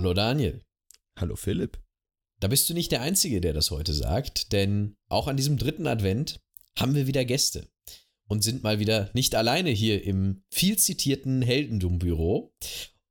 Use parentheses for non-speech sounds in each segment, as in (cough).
Hallo Daniel. Hallo Philipp. Da bist du nicht der Einzige, der das heute sagt, denn auch an diesem dritten Advent haben wir wieder Gäste und sind mal wieder nicht alleine hier im viel zitierten Heldendum-Büro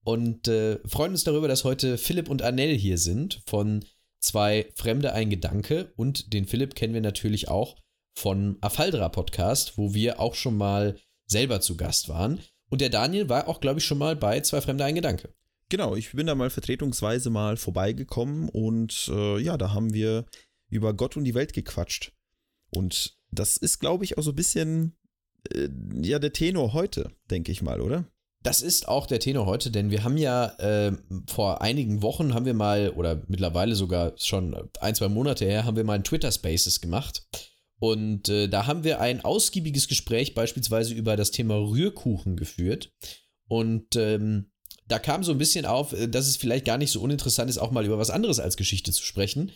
und äh, freuen uns darüber, dass heute Philipp und Annelle hier sind von zwei Fremde ein Gedanke und den Philipp kennen wir natürlich auch von Afaldra Podcast, wo wir auch schon mal selber zu Gast waren. Und der Daniel war auch, glaube ich, schon mal bei zwei Fremde ein Gedanke. Genau, ich bin da mal vertretungsweise mal vorbeigekommen und äh, ja, da haben wir über Gott und die Welt gequatscht. Und das ist, glaube ich, auch so ein bisschen äh, ja der Tenor heute, denke ich mal, oder? Das ist auch der Tenor heute, denn wir haben ja äh, vor einigen Wochen haben wir mal, oder mittlerweile sogar schon ein, zwei Monate her, haben wir mal ein Twitter Spaces gemacht. Und äh, da haben wir ein ausgiebiges Gespräch beispielsweise über das Thema Rührkuchen geführt. Und ähm, da kam so ein bisschen auf, äh, dass es vielleicht gar nicht so uninteressant ist, auch mal über was anderes als Geschichte zu sprechen.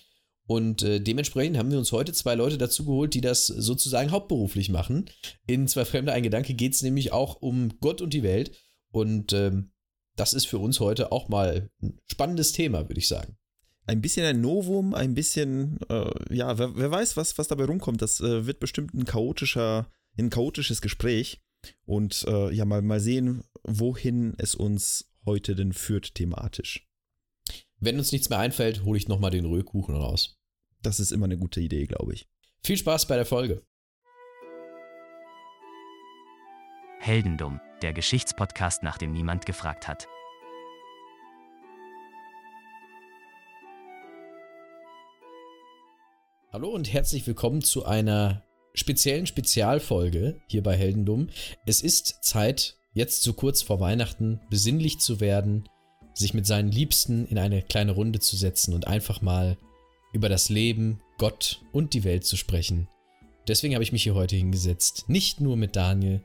Und äh, dementsprechend haben wir uns heute zwei Leute dazu geholt, die das sozusagen hauptberuflich machen. In Zwei Fremde ein Gedanke geht es nämlich auch um Gott und die Welt. Und ähm, das ist für uns heute auch mal ein spannendes Thema, würde ich sagen. Ein bisschen ein Novum, ein bisschen, äh, ja, wer, wer, weiß, was, was dabei rumkommt. Das äh, wird bestimmt ein chaotischer, ein chaotisches Gespräch. Und äh, ja, mal, mal sehen, wohin es uns heute denn führt thematisch. Wenn uns nichts mehr einfällt, hole ich nochmal den Rührkuchen raus. Das ist immer eine gute Idee, glaube ich. Viel Spaß bei der Folge. Heldendum, der Geschichtspodcast, nach dem niemand gefragt hat. Hallo und herzlich willkommen zu einer speziellen Spezialfolge hier bei Heldendum. Es ist Zeit, jetzt so kurz vor Weihnachten besinnlich zu werden, sich mit seinen Liebsten in eine kleine Runde zu setzen und einfach mal über das Leben, Gott und die Welt zu sprechen. Deswegen habe ich mich hier heute hingesetzt, nicht nur mit Daniel,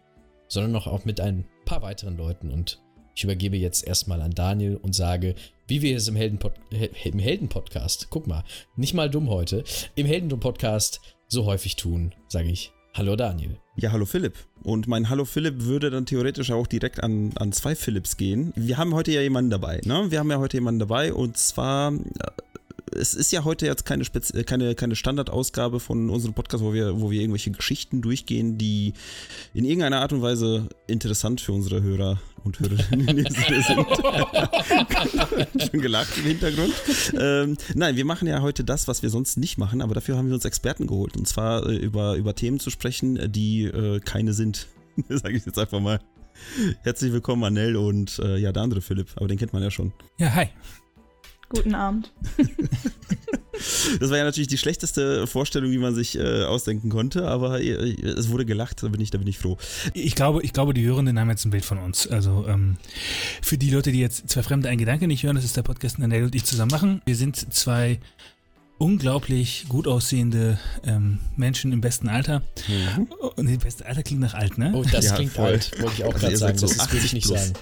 sondern auch mit ein paar weiteren Leuten. Und ich übergebe jetzt erstmal an Daniel und sage, wie wir es im Helden-Podcast, guck mal, nicht mal dumm heute, im Heldendum-Podcast so häufig tun, sage ich Hallo Daniel. Ja, hallo Philipp. Und mein Hallo Philipp würde dann theoretisch auch direkt an, an zwei Philipps gehen. Wir haben heute ja jemanden dabei, ne? Wir haben ja heute jemanden dabei und zwar äh, es ist ja heute jetzt keine, Spez äh, keine, keine Standardausgabe von unserem Podcast, wo wir, wo wir irgendwelche Geschichten durchgehen, die in irgendeiner Art und Weise interessant für unsere Hörer und Hörerinnen sind. (laughs) Schon gelacht im Hintergrund. Ähm, nein, wir machen ja heute das, was wir sonst nicht machen, aber dafür haben wir uns Experten geholt. Und zwar äh, über, über Themen zu sprechen, die äh, keine sind. (laughs) Sage ich jetzt einfach mal. Herzlich willkommen, Anel und äh, ja, der andere Philipp, aber den kennt man ja schon. Ja, hi. Guten Abend. (laughs) das war ja natürlich die schlechteste Vorstellung, die man sich äh, ausdenken konnte, aber äh, es wurde gelacht, da bin ich, da bin ich froh. Ich glaube, ich glaube, die Hörenden haben jetzt ein Bild von uns. Also ähm, für die Leute, die jetzt zwei Fremde ein Gedanke nicht hören, das ist der Podcast, den Daniel und ich zusammen machen. Wir sind zwei unglaublich gut aussehende ähm, Menschen im besten Alter. Mhm. Und das beste Alter klingt nach alt, ne? Oh, das ja, klingt voll. alt, wollte ich auch also gerade sagen. So das will ich nicht plus. sagen.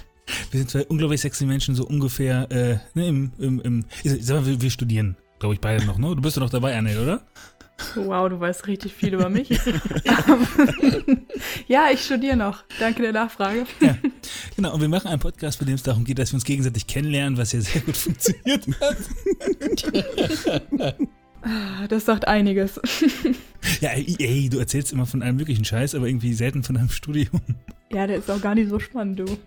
Wir sind zwei unglaublich sexy Menschen, so ungefähr, äh, ne, im, im, im, sag mal, wir, wir studieren, glaube ich, beide noch, ne? Du bist doch noch dabei, Anne, oder? Wow, du weißt richtig viel über mich. (laughs) ja, ich studiere noch. Danke der Nachfrage. Ja, genau, und wir machen einen Podcast, bei dem es darum geht, dass wir uns gegenseitig kennenlernen, was ja sehr gut (laughs) funktioniert hat. Ah, das sagt einiges. (laughs) Ja, ey, du erzählst immer von einem möglichen Scheiß, aber irgendwie selten von einem (laughs) Studium. Ja, der ist auch gar nicht so spannend, du. (laughs)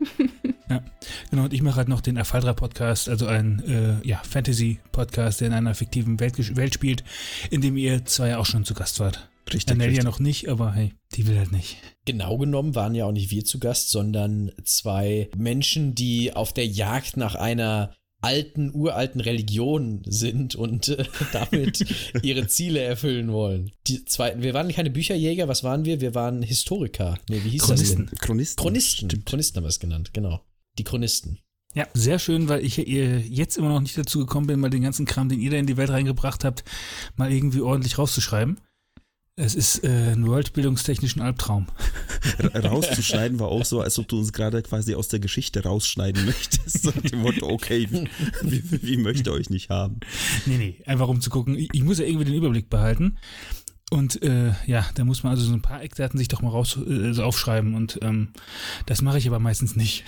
Ja, genau. Und ich mache halt noch den Afaldra-Podcast, also ein äh, ja, Fantasy-Podcast, der in einer fiktiven Welt, Welt spielt, in dem ihr zwei auch schon zu Gast wart. Richtig. Annelle ja noch nicht, aber hey, die will halt nicht. Genau genommen waren ja auch nicht wir zu Gast, sondern zwei Menschen, die auf der Jagd nach einer alten, uralten Religion sind und äh, (laughs) damit (laughs) ihre Ziele erfüllen wollen. Die zweiten, wir waren keine Bücherjäger, was waren wir? Wir waren Historiker. Nee, wie hieß Chronisten. das denn? Chronisten. Chronisten. Stimmt. Chronisten haben wir es genannt, genau. Die Chronisten. Ja, sehr schön, weil ich jetzt immer noch nicht dazu gekommen bin, mal den ganzen Kram, den ihr da in die Welt reingebracht habt, mal irgendwie ordentlich rauszuschreiben. Es ist äh, ein worldbildungstechnischen Albtraum. (laughs) Rauszuschneiden war auch so, als ob du uns gerade quasi aus der Geschichte rausschneiden möchtest. So dem Motto, okay, wie, wie, möchte euch nicht haben? Nee, nee, einfach um zu gucken. Ich, ich muss ja irgendwie den Überblick behalten. Und äh, ja, da muss man also so ein paar Eckdaten sich doch mal raus äh, aufschreiben und ähm, das mache ich aber meistens nicht.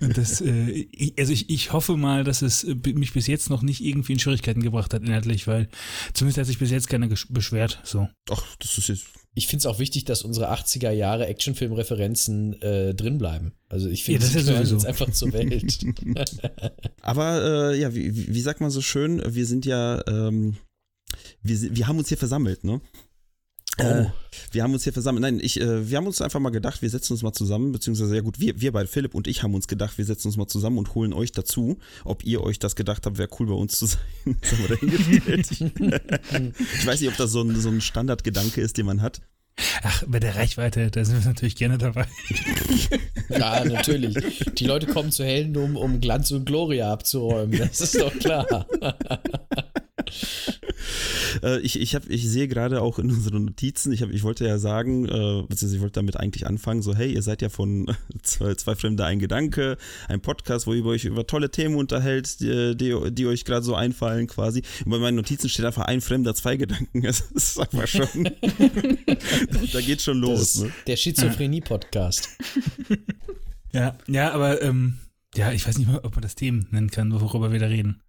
Und das, äh, ich, also ich, ich hoffe mal, dass es äh, mich bis jetzt noch nicht irgendwie in Schwierigkeiten gebracht hat, inhaltlich, weil zumindest hat sich bis jetzt keiner beschwert. So. Ach, das ist jetzt. Ich finde es auch wichtig, dass unsere 80er Jahre Actionfilm-Referenzen äh, drin bleiben. Also ich Ja, finde, das sie ist jetzt einfach zur Welt. (laughs) Aber äh, ja, wie, wie sagt man so schön, wir sind ja, ähm, wir, wir haben uns hier versammelt, ne? Äh, wir haben uns hier versammelt. Nein, ich, äh, wir haben uns einfach mal gedacht, wir setzen uns mal zusammen, beziehungsweise ja gut, wir, wir beide, Philipp und ich haben uns gedacht, wir setzen uns mal zusammen und holen euch dazu. Ob ihr euch das gedacht habt, wäre cool bei uns zu sein. (laughs) Das haben wir dahingestellt. (laughs) ich weiß nicht, ob das so ein, so ein Standardgedanke ist, den man hat. Ach, bei der Reichweite, da sind wir natürlich gerne dabei. (laughs) ja, natürlich. Die Leute kommen zu Heldendum, um Glanz und Gloria abzuräumen. Das ist doch klar. Äh, ich, ich, hab, ich sehe gerade auch in (laughs) unseren Notizen, ich, hab, ich wollte ja sagen, äh, beziehungsweise ich wollte damit eigentlich anfangen, so hey, ihr seid ja von (laughs) zwei, zwei Fremde ein Gedanke, ein Podcast, wo ihr euch über tolle Themen unterhält, die, die, die euch gerade so einfallen quasi. Und bei meinen Notizen steht einfach ein Fremder, zwei Gedanken. (laughs) Das ist einfach schon, da geht schon los. Ne? der Schizophrenie-Podcast. Ja, ja, aber ähm, ja, ich weiß nicht mal, ob man das Themen nennen kann, worüber wir da reden.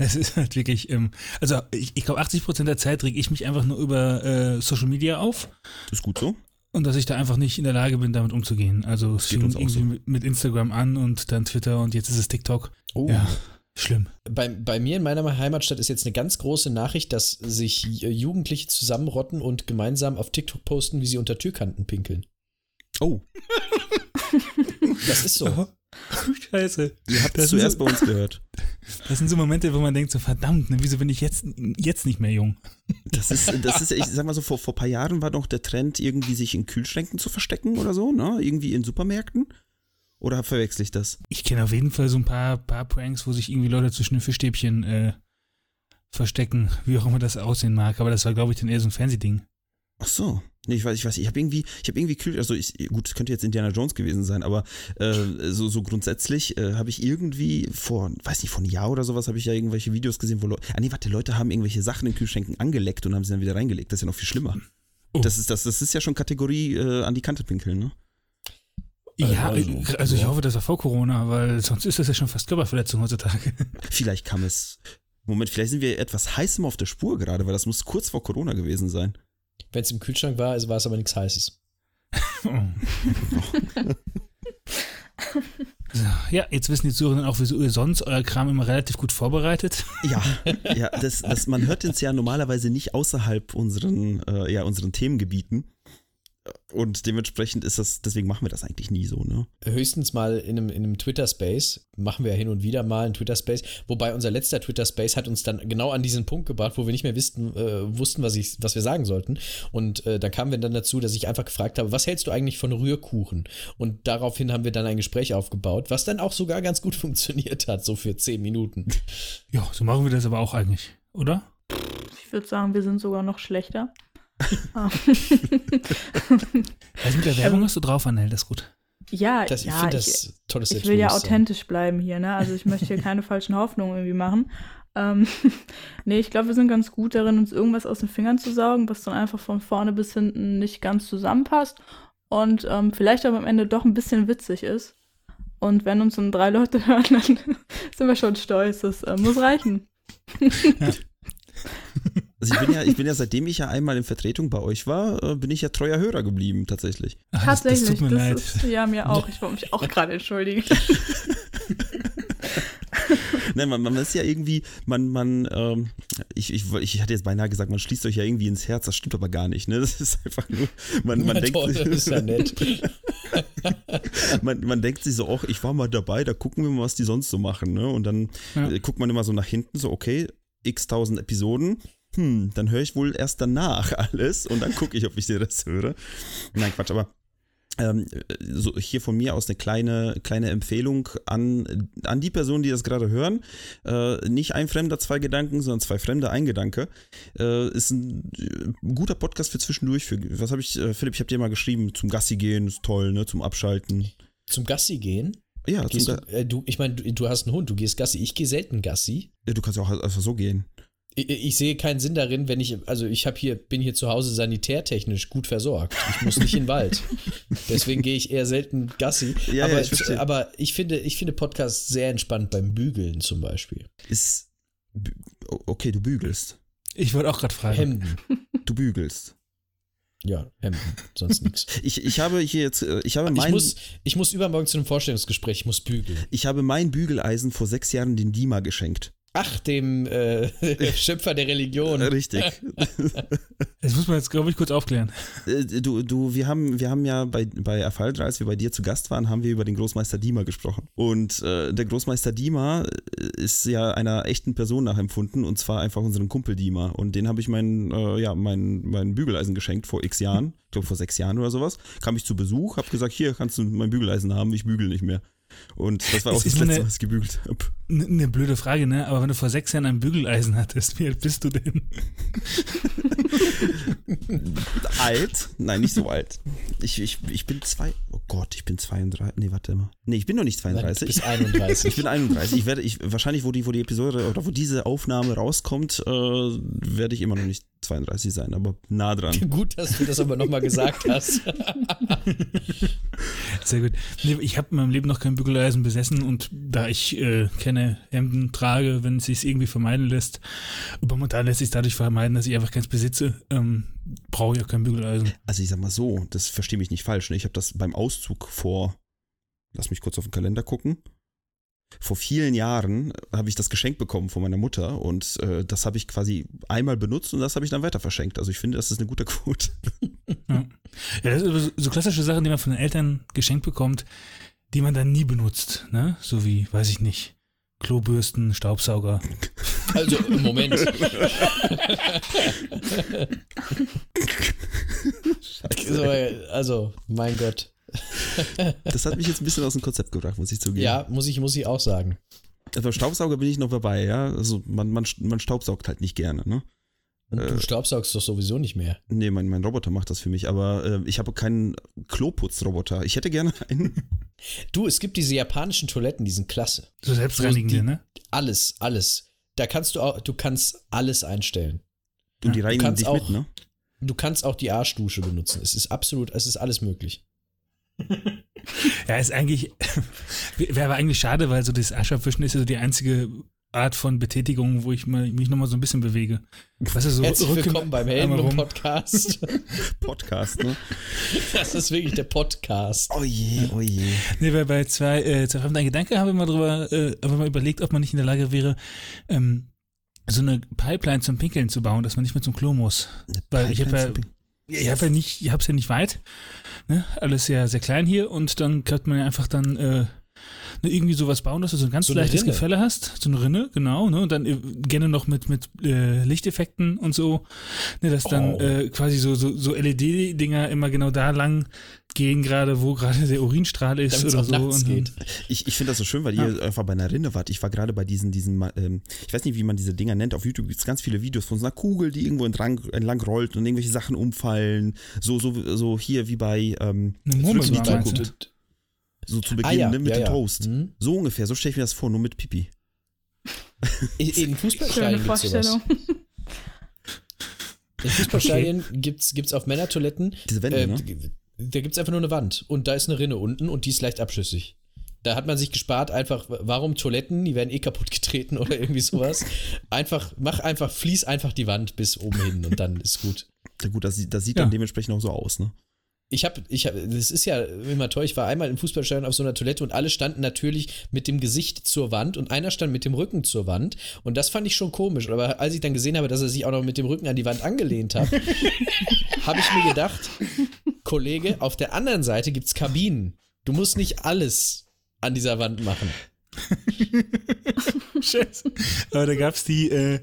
Es ist halt wirklich, ähm, also ich, ich glaube, 80 Prozent der Zeit reg ich mich einfach nur über äh, Social Media auf Ist gut so. und dass ich da einfach nicht in der Lage bin, damit umzugehen. Also es fing uns irgendwie so. mit, mit Instagram an und dann Twitter und jetzt ist es TikTok. Oh. Ja, schlimm. Bei, bei mir in meiner Heimatstadt ist jetzt eine ganz große Nachricht, dass sich Jugendliche zusammenrotten und gemeinsam auf TikTok posten, wie sie unter Türkanten pinkeln. Oh, Das ist so. (laughs) Scheiße. ihr habt Das zuerst so- bei uns gehört. (laughs) Das sind so Momente, wo man denkt, so verdammt, ne, wieso bin ich jetzt, jetzt nicht mehr jung? (laughs) Das ist, das ist, ich sag mal so, vor, vor ein paar Jahren war doch der Trend, irgendwie sich in Kühlschränken zu verstecken oder so, ne? Irgendwie in Supermärkten. Oder verwechsel ich das? Ich kenne auf jeden Fall so ein paar, paar Pranks, wo sich irgendwie Leute zwischen den Fischstäbchen äh, verstecken, wie auch immer das aussehen mag. Aber das war, glaube ich, dann eher so ein Fernsehding. Ach so. Nee, ich weiß, ich weiß, ich habe irgendwie, ich habe irgendwie Kühl, also ich, gut, es könnte jetzt Indiana Jones gewesen sein, aber äh, so, so grundsätzlich äh, habe ich irgendwie vor, weiß nicht, vor einem Jahr oder sowas habe ich ja irgendwelche Videos gesehen, wo Leute, ah nee, warte, Leute haben irgendwelche Sachen in Kühlschränken angeleckt und haben sie dann wieder reingelegt. Das ist ja noch viel schlimmer. Oh. Das ist, das, das ist ja schon Kategorie äh, an die Kante pinkeln, ne? Ja, also, also, also ich ja. hoffe, das war vor Corona, weil sonst ist das ja schon fast Körperverletzung heutzutage. (laughs) Vielleicht kam es. Moment, vielleicht sind wir etwas heißem auf der Spur gerade, weil das muss kurz vor Corona gewesen sein. Wenn es im Kühlschrank war, war es aber nichts Heißes. So, (laughs) ja, jetzt wissen die Zuhörenden auch, wieso ihr sonst euer Kram immer relativ gut vorbereitet. Ja, (laughs) ja, das, das, man hört uns ja normalerweise nicht außerhalb unseren, äh, ja, unseren Themengebieten. Und dementsprechend ist das, deswegen machen wir das eigentlich nie so, ne? Höchstens mal in einem, in einem Twitter-Space. Machen wir ja hin und wieder mal einen Twitter-Space. Wobei unser letzter Twitter-Space hat uns dann genau an diesen Punkt gebracht, wo wir nicht mehr wussten, äh, wussten was, ich, was wir sagen sollten. Und äh, da kamen wir dann dazu, dass ich einfach gefragt habe, was hältst du eigentlich von Rührkuchen? Und daraufhin haben wir dann ein Gespräch aufgebaut, was dann auch sogar ganz gut (laughs) funktioniert hat, so für zehn Minuten. Ja, so machen wir das aber auch eigentlich, oder? Ich würde sagen, wir sind sogar noch schlechter. Ah. Also mit der Werbung hast du drauf, Annel, das ist gut. ja, Das, ich ja, finde das tolles ich will ja authentisch bleiben hier, ne? Also ich möchte hier keine falschen Hoffnungen irgendwie machen. Ähm, (laughs) nee, ich glaube, wir sind ganz gut darin, uns irgendwas aus den Fingern zu saugen, was dann einfach von vorne bis hinten nicht ganz zusammenpasst und ähm, vielleicht aber am Ende doch ein bisschen witzig ist. Und wenn uns dann drei Leute (laughs) hören, dann sind wir schon stolz. Das äh, muss reichen. (laughs) Also ich bin ja, ich bin ja, (laughs) seitdem ich ja einmal in Vertretung bei euch war, äh, bin ich ja treuer Hörer geblieben, tatsächlich. Ah, das, das Tatsächlich, tut mir leid. ist, ja, mir auch. Ich wollte mich auch (laughs) gerade entschuldigen. (laughs) Nein, man, man ist ja irgendwie, man, man, ähm, ich, ich, ich hatte jetzt beinahe gesagt, man schließt euch ja irgendwie ins Herz, das stimmt aber gar nicht, ne? Das ist einfach nur, man, man Ja, denkt toll, sich, das ist ja nett. man, man denkt sich so, ach, ich war mal dabei, da gucken wir mal, was die sonst so machen, ne? Und dann Ja. äh, guckt man immer so nach hinten, so, okay, x tausend Episoden, hm, dann höre ich wohl erst danach (laughs) alles und dann gucke ich, ob ich dir das höre. Nein, Quatsch, aber ähm, so hier von mir aus eine kleine, kleine Empfehlung an, an die Personen, die das gerade hören. Äh, nicht ein Fremder, zwei Gedanken, sondern zwei Fremde, ein Gedanke. Äh, ist ein äh, guter Podcast für zwischendurch. Für, was habe ich, äh, Philipp, ich habe dir mal geschrieben, zum Gassi gehen, ist toll, ne? Zum Abschalten. Zum Gassi gehen? Ja, Gehst zum du, Ga äh, du, ich meine, du, du hast einen Hund, du gehst Gassi. Ich gehe selten Gassi. ja, du kannst ja auch einfach so gehen. Ich, ich sehe keinen Sinn darin, wenn ich, also ich habe hier, bin hier zu Hause sanitärtechnisch gut versorgt. Ich muss nicht in den Wald. (laughs) Deswegen gehe ich eher selten Gassi. Ja, ja, aber, ich verstehe. aber ich finde, ich finde Podcasts sehr entspannt beim Bügeln zum Beispiel. Ist. Okay, du bügelst. Ich wollte auch gerade fragen. Hemden. (laughs) Du bügelst. Ja, Hemden, sonst nichts. (laughs) Ich, ich habe hier jetzt, äh, ich habe Ich mein, muss, ich muss übermorgen zu einem Vorstellungsgespräch, ich muss bügeln. ich habe mein Bügeleisen vor sechs Jahren den Dima geschenkt. Ach, dem äh, (laughs) Schöpfer der Religion. Richtig. (laughs) Das muss man jetzt, glaube ich, kurz aufklären. Äh, Du, du, wir haben, wir haben ja bei, bei Erfaldra, als wir bei dir zu Gast waren, haben wir über den Großmeister Dima gesprochen. Und äh, der Großmeister Dima äh, ist ja einer echten Person nachempfunden, und zwar einfach unseren Kumpel Dima. Und den habe ich mein, äh, ja, mein, mein Bügeleisen geschenkt vor x Jahren, ich glaube vor sechs Jahren oder sowas. Kam ich zu Besuch, habe gesagt, hier kannst du mein Bügeleisen haben, ich bügel nicht mehr. Und das war auch das ist letzte, eine- was ich gebügelt habe. Eine ne blöde Frage, ne? Aber wenn du vor sechs Jahren ein Bügeleisen hattest, wie alt bist du denn? (laughs) Alt? Nein, nicht so alt. Ich, ich, ich bin zwei. Oh Gott, ich bin 32. Nee, warte mal. Nee, ich bin noch nicht Nein, du 32. bist 31. Ich bin 31. Ich werde, ich, wahrscheinlich, wo die, wo die Episode oder wo diese Aufnahme rauskommt, äh, werde ich immer noch nicht 32 sein, aber nah dran. (laughs) Gut, dass du das aber nochmal gesagt hast. Sehr gut. Nee, ich habe in meinem Leben noch kein Bügeleisen besessen und da ich äh, keine Hemden trage, wenn es sich irgendwie vermeiden lässt, aber momentan lässt sich dadurch vermeiden, dass ich einfach keins besitze, ähm, brauche ich auch kein Bügeleisen. Also ich sag mal so, das verstehe mich nicht falsch. Ne? Ich habe das beim Auszug vor, lass mich kurz auf den Kalender gucken. Vor vielen Jahren habe ich das Geschenk bekommen von meiner Mutter und äh, das habe ich quasi einmal benutzt und das habe ich dann weiter verschenkt. Also ich finde, das ist eine gute Quote. Ja, das sind so- so klassische Sachen, die man von den Eltern geschenkt bekommt, die man dann nie benutzt, ne? So wie, weiß ich nicht, Klobürsten, Staubsauger. (laughs) Also, im Moment. (laughs) so, also, mein Gott. Das hat mich jetzt ein bisschen aus dem Konzept gebracht, muss ich zugeben. Ja, muss ich, muss ich auch sagen. Also Staubsauger bin ich noch dabei, ja. Also man, man, man staubsaugt halt nicht gerne, ne? Und du Äh. staubsaugst doch sowieso nicht mehr. Nee, mein, mein Roboter macht das für mich, aber äh, ich habe keinen Kloputzroboter. Ich hätte gerne einen. (laughs) Du, es gibt diese japanischen Toiletten, die sind klasse. So selbstreinigende, die- ne? Alles, alles. Da kannst du auch, du kannst alles einstellen. Und die reinigen kannst dich auch- mit, ne? Du kannst auch die Arschdusche benutzen. Es ist absolut, es ist alles möglich. (laughs) Ja, ist eigentlich, (laughs) wäre aber eigentlich schade, weil so das Aschabwischen ist ja so die einzige Art von Betätigung, wo ich mal, mich nochmal so ein bisschen bewege. Weißt du, so Herzlich Rücken- willkommen beim. Helden-Podcast. (laughs) Podcast, ne? (laughs) Das ist wirklich der Podcast. Oh je, oh je. Nee, weil bei zwei, äh, zwei fremden Gedanke haben wir mal drüber, äh, haben wir mal überlegt, ob man nicht in der Lage wäre, ähm, so eine Pipeline zum Pinkeln zu bauen, dass man nicht mehr zum Klo muss. Weil ich habe ja, ich habe ja nicht, ich hab's ja nicht weit, ne? Alles ja sehr klein hier und dann könnte man ja einfach dann äh, ne, irgendwie sowas bauen, dass du so ein ganz So leichtes Rinne. Gefälle hast, so eine Rinne, genau, ne? Und dann äh, gerne noch mit mit äh, Lichteffekten und so, ne, dass dann Oh. äh, quasi so so, so LED-Dinger immer genau da lang gehen gerade, wo gerade der Urinstrahl ist Damit es oder so. und geht. Ich, ich finde das so schön, weil ihr einfach bei einer Rinne wart. Ich war gerade bei diesen, diesen, ähm, ich weiß nicht, wie man diese Dinger nennt. Auf YouTube gibt es ganz viele Videos von so einer Kugel, die irgendwo entlang, entlang rollt und irgendwelche Sachen umfallen. So, so, so hier wie bei, ähm, Eine Murmel so zu Ah, Beginn, ja, ne, mit ja, dem ja. Toast. Mhm. So ungefähr, so stelle ich mir das vor, nur mit Pipi. In, Fußballstadien gibt's sowas. Vorstellung. In Fußballstadien gibt's, gibt's auf Männertoiletten, Diese Wände, äh, ne? da gibt's einfach nur eine Wand und da ist eine Rinne unten und die ist leicht abschüssig. Da hat man sich gespart, einfach, warum Toiletten, die werden eh kaputt getreten oder irgendwie sowas. Einfach, mach einfach, fließ einfach die Wand bis oben hin und dann ist gut. Ja gut, das, sieht- das sieht Ja. dann dementsprechend auch so aus, ne? Ich habe, ich hab, das ist ja immer toll. Ich war einmal im Fußballstadion auf so einer Toilette und alle standen natürlich mit dem Gesicht zur Wand und einer stand mit dem Rücken zur Wand. Und das fand ich schon komisch. Aber als ich dann gesehen habe, dass er sich auch noch mit dem Rücken an die Wand angelehnt hat, (laughs) habe ich mir gedacht, Kollege, auf der anderen Seite gibt's Kabinen. Du musst nicht alles an dieser Wand machen. (laughs) Scheiße. Aber da gab's die, äh,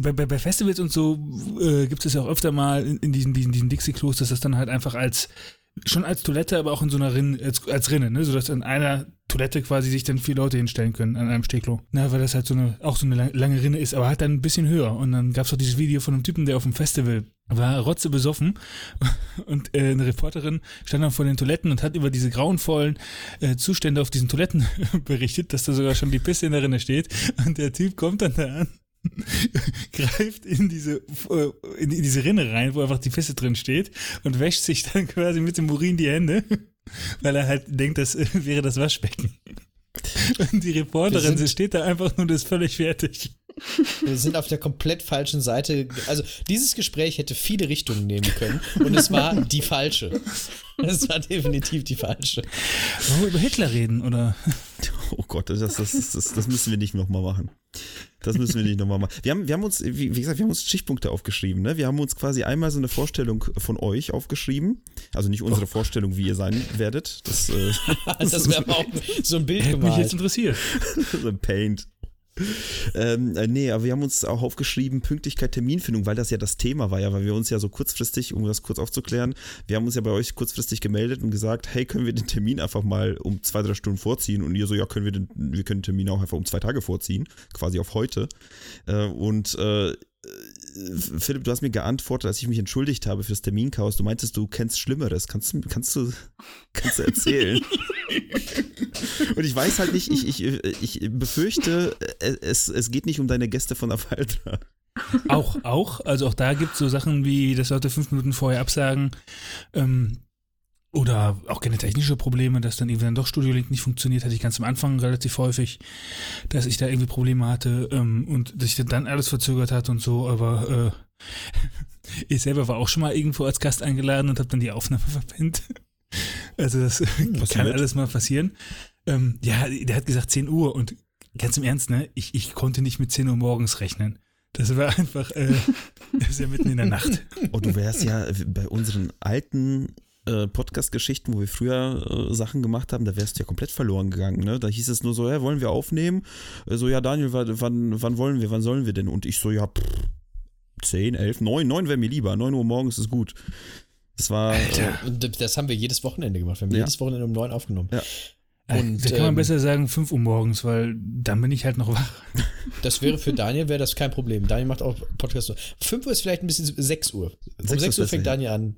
bei, bei, Festivals und so äh, gibt es ja auch öfter mal in, in diesen, diesen, diesen Dixie-Klos, dass das dann halt einfach als, schon als Toilette, aber auch in so einer Rinne, als, als Rinne, ne? sodass an einer Toilette quasi sich dann vier Leute hinstellen können an einem Stehklo. Na, weil das halt so eine, auch so eine lang- lange Rinne ist, aber halt dann ein bisschen höher. Und dann gab's auch dieses Video von einem Typen, der auf dem Festival war, rotze besoffen (laughs) und äh, eine Reporterin stand dann vor den Toiletten und hat über diese grauenvollen äh, Zustände auf diesen Toiletten (laughs) berichtet, dass da sogar schon die Pisse in der Rinne steht. Und der Typ kommt dann da an (laughs) greift in diese, äh, in diese Rinne rein, wo einfach die Fisse drin steht und wäscht sich dann (laughs) quasi mit dem Urin die Hände, (laughs) weil er halt denkt, das äh, wäre das Waschbecken. Und die Reporterin, sie steht da einfach nur, das ist völlig fertig. Wir sind auf der komplett falschen Seite. Also dieses Gespräch hätte viele Richtungen nehmen können und es war die falsche. Es war definitiv die falsche. Wollen wir über Hitler reden, oder? Oh Gott, das, das, das, das, das müssen wir nicht nochmal machen. Das müssen wir nicht nochmal machen. Wir haben, wir haben uns, wie, gesagt, wir haben uns Stichpunkte aufgeschrieben. Ne? Wir haben uns quasi einmal so eine Vorstellung von euch aufgeschrieben. Also nicht unsere Vorstellung, wie ihr sein werdet. Das, äh, (laughs) Das wäre aber auch so ein Bild Hätte mich jetzt gemalt. interessiert. (laughs) so ein Paint. (laughs) Ähm, äh, nee, aber wir haben uns auch aufgeschrieben, Pünktlichkeit, Terminfindung, weil das ja das Thema war ja, weil wir uns ja so kurzfristig, um das kurz aufzuklären, wir haben uns ja bei euch kurzfristig gemeldet und gesagt, hey, können wir den Termin einfach mal um zwei, drei Stunden vorziehen? Und ihr so, ja, können wir den, wir können den Termin auch einfach um zwei Tage vorziehen, quasi auf heute. Äh, und äh, Philipp, du hast mir geantwortet, als ich mich entschuldigt habe fürs Terminchaos. Du meintest, du kennst Schlimmeres. Kannst, du- kannst, du, (laughs) kannst du erzählen? (laughs) Und ich weiß halt nicht, ich, ich, ich befürchte, es, es geht nicht um deine Gäste von Afaltra. Auch, auch. Also auch da gibt es so Sachen wie, dass Leute fünf Minuten vorher absagen. Ähm, oder auch keine technische Probleme, dass dann irgendwie dann doch Studio Link nicht funktioniert, hatte ich ganz am Anfang relativ häufig, dass ich da irgendwie Probleme hatte ähm, und dass sich dann alles verzögert hat und so, aber äh, (laughs) ich selber war auch schon mal irgendwo als Gast eingeladen und habe dann die Aufnahme (laughs) verpennt. Also das kann passiert. alles mal passieren. Ähm, ja, der hat gesagt 10 Uhr und ganz im Ernst, ne, ich, ich konnte nicht mit 10 Uhr morgens rechnen. Das war einfach, äh, das ist ja mitten in der Nacht. (laughs) Oh, du wärst ja bei unseren alten äh, Podcast-Geschichten, wo wir früher äh, Sachen gemacht haben, da wärst du ja komplett verloren gegangen. Ne? Da hieß es nur so, ja, wollen wir aufnehmen? Äh, so, ja, Daniel, wann, wann, wollen wir, wann sollen wir denn? Und ich so, ja, pff, 10, 11, 9, 9 wäre mir lieber. 9 Uhr morgens ist gut. Das war. Äh, Und das haben wir jedes Wochenende gemacht. Wir haben Ja. jedes Wochenende um neun aufgenommen. Ja. Und, da kann man ähm, besser sagen 5 Uhr morgens, weil dann bin ich halt noch wach. Das wäre für Daniel wäre das kein Problem. Daniel macht auch Podcast. 5 Uhr ist vielleicht ein bisschen 6 Uhr. Um 6 6 Uhr fängt besser, ja. Daniel an.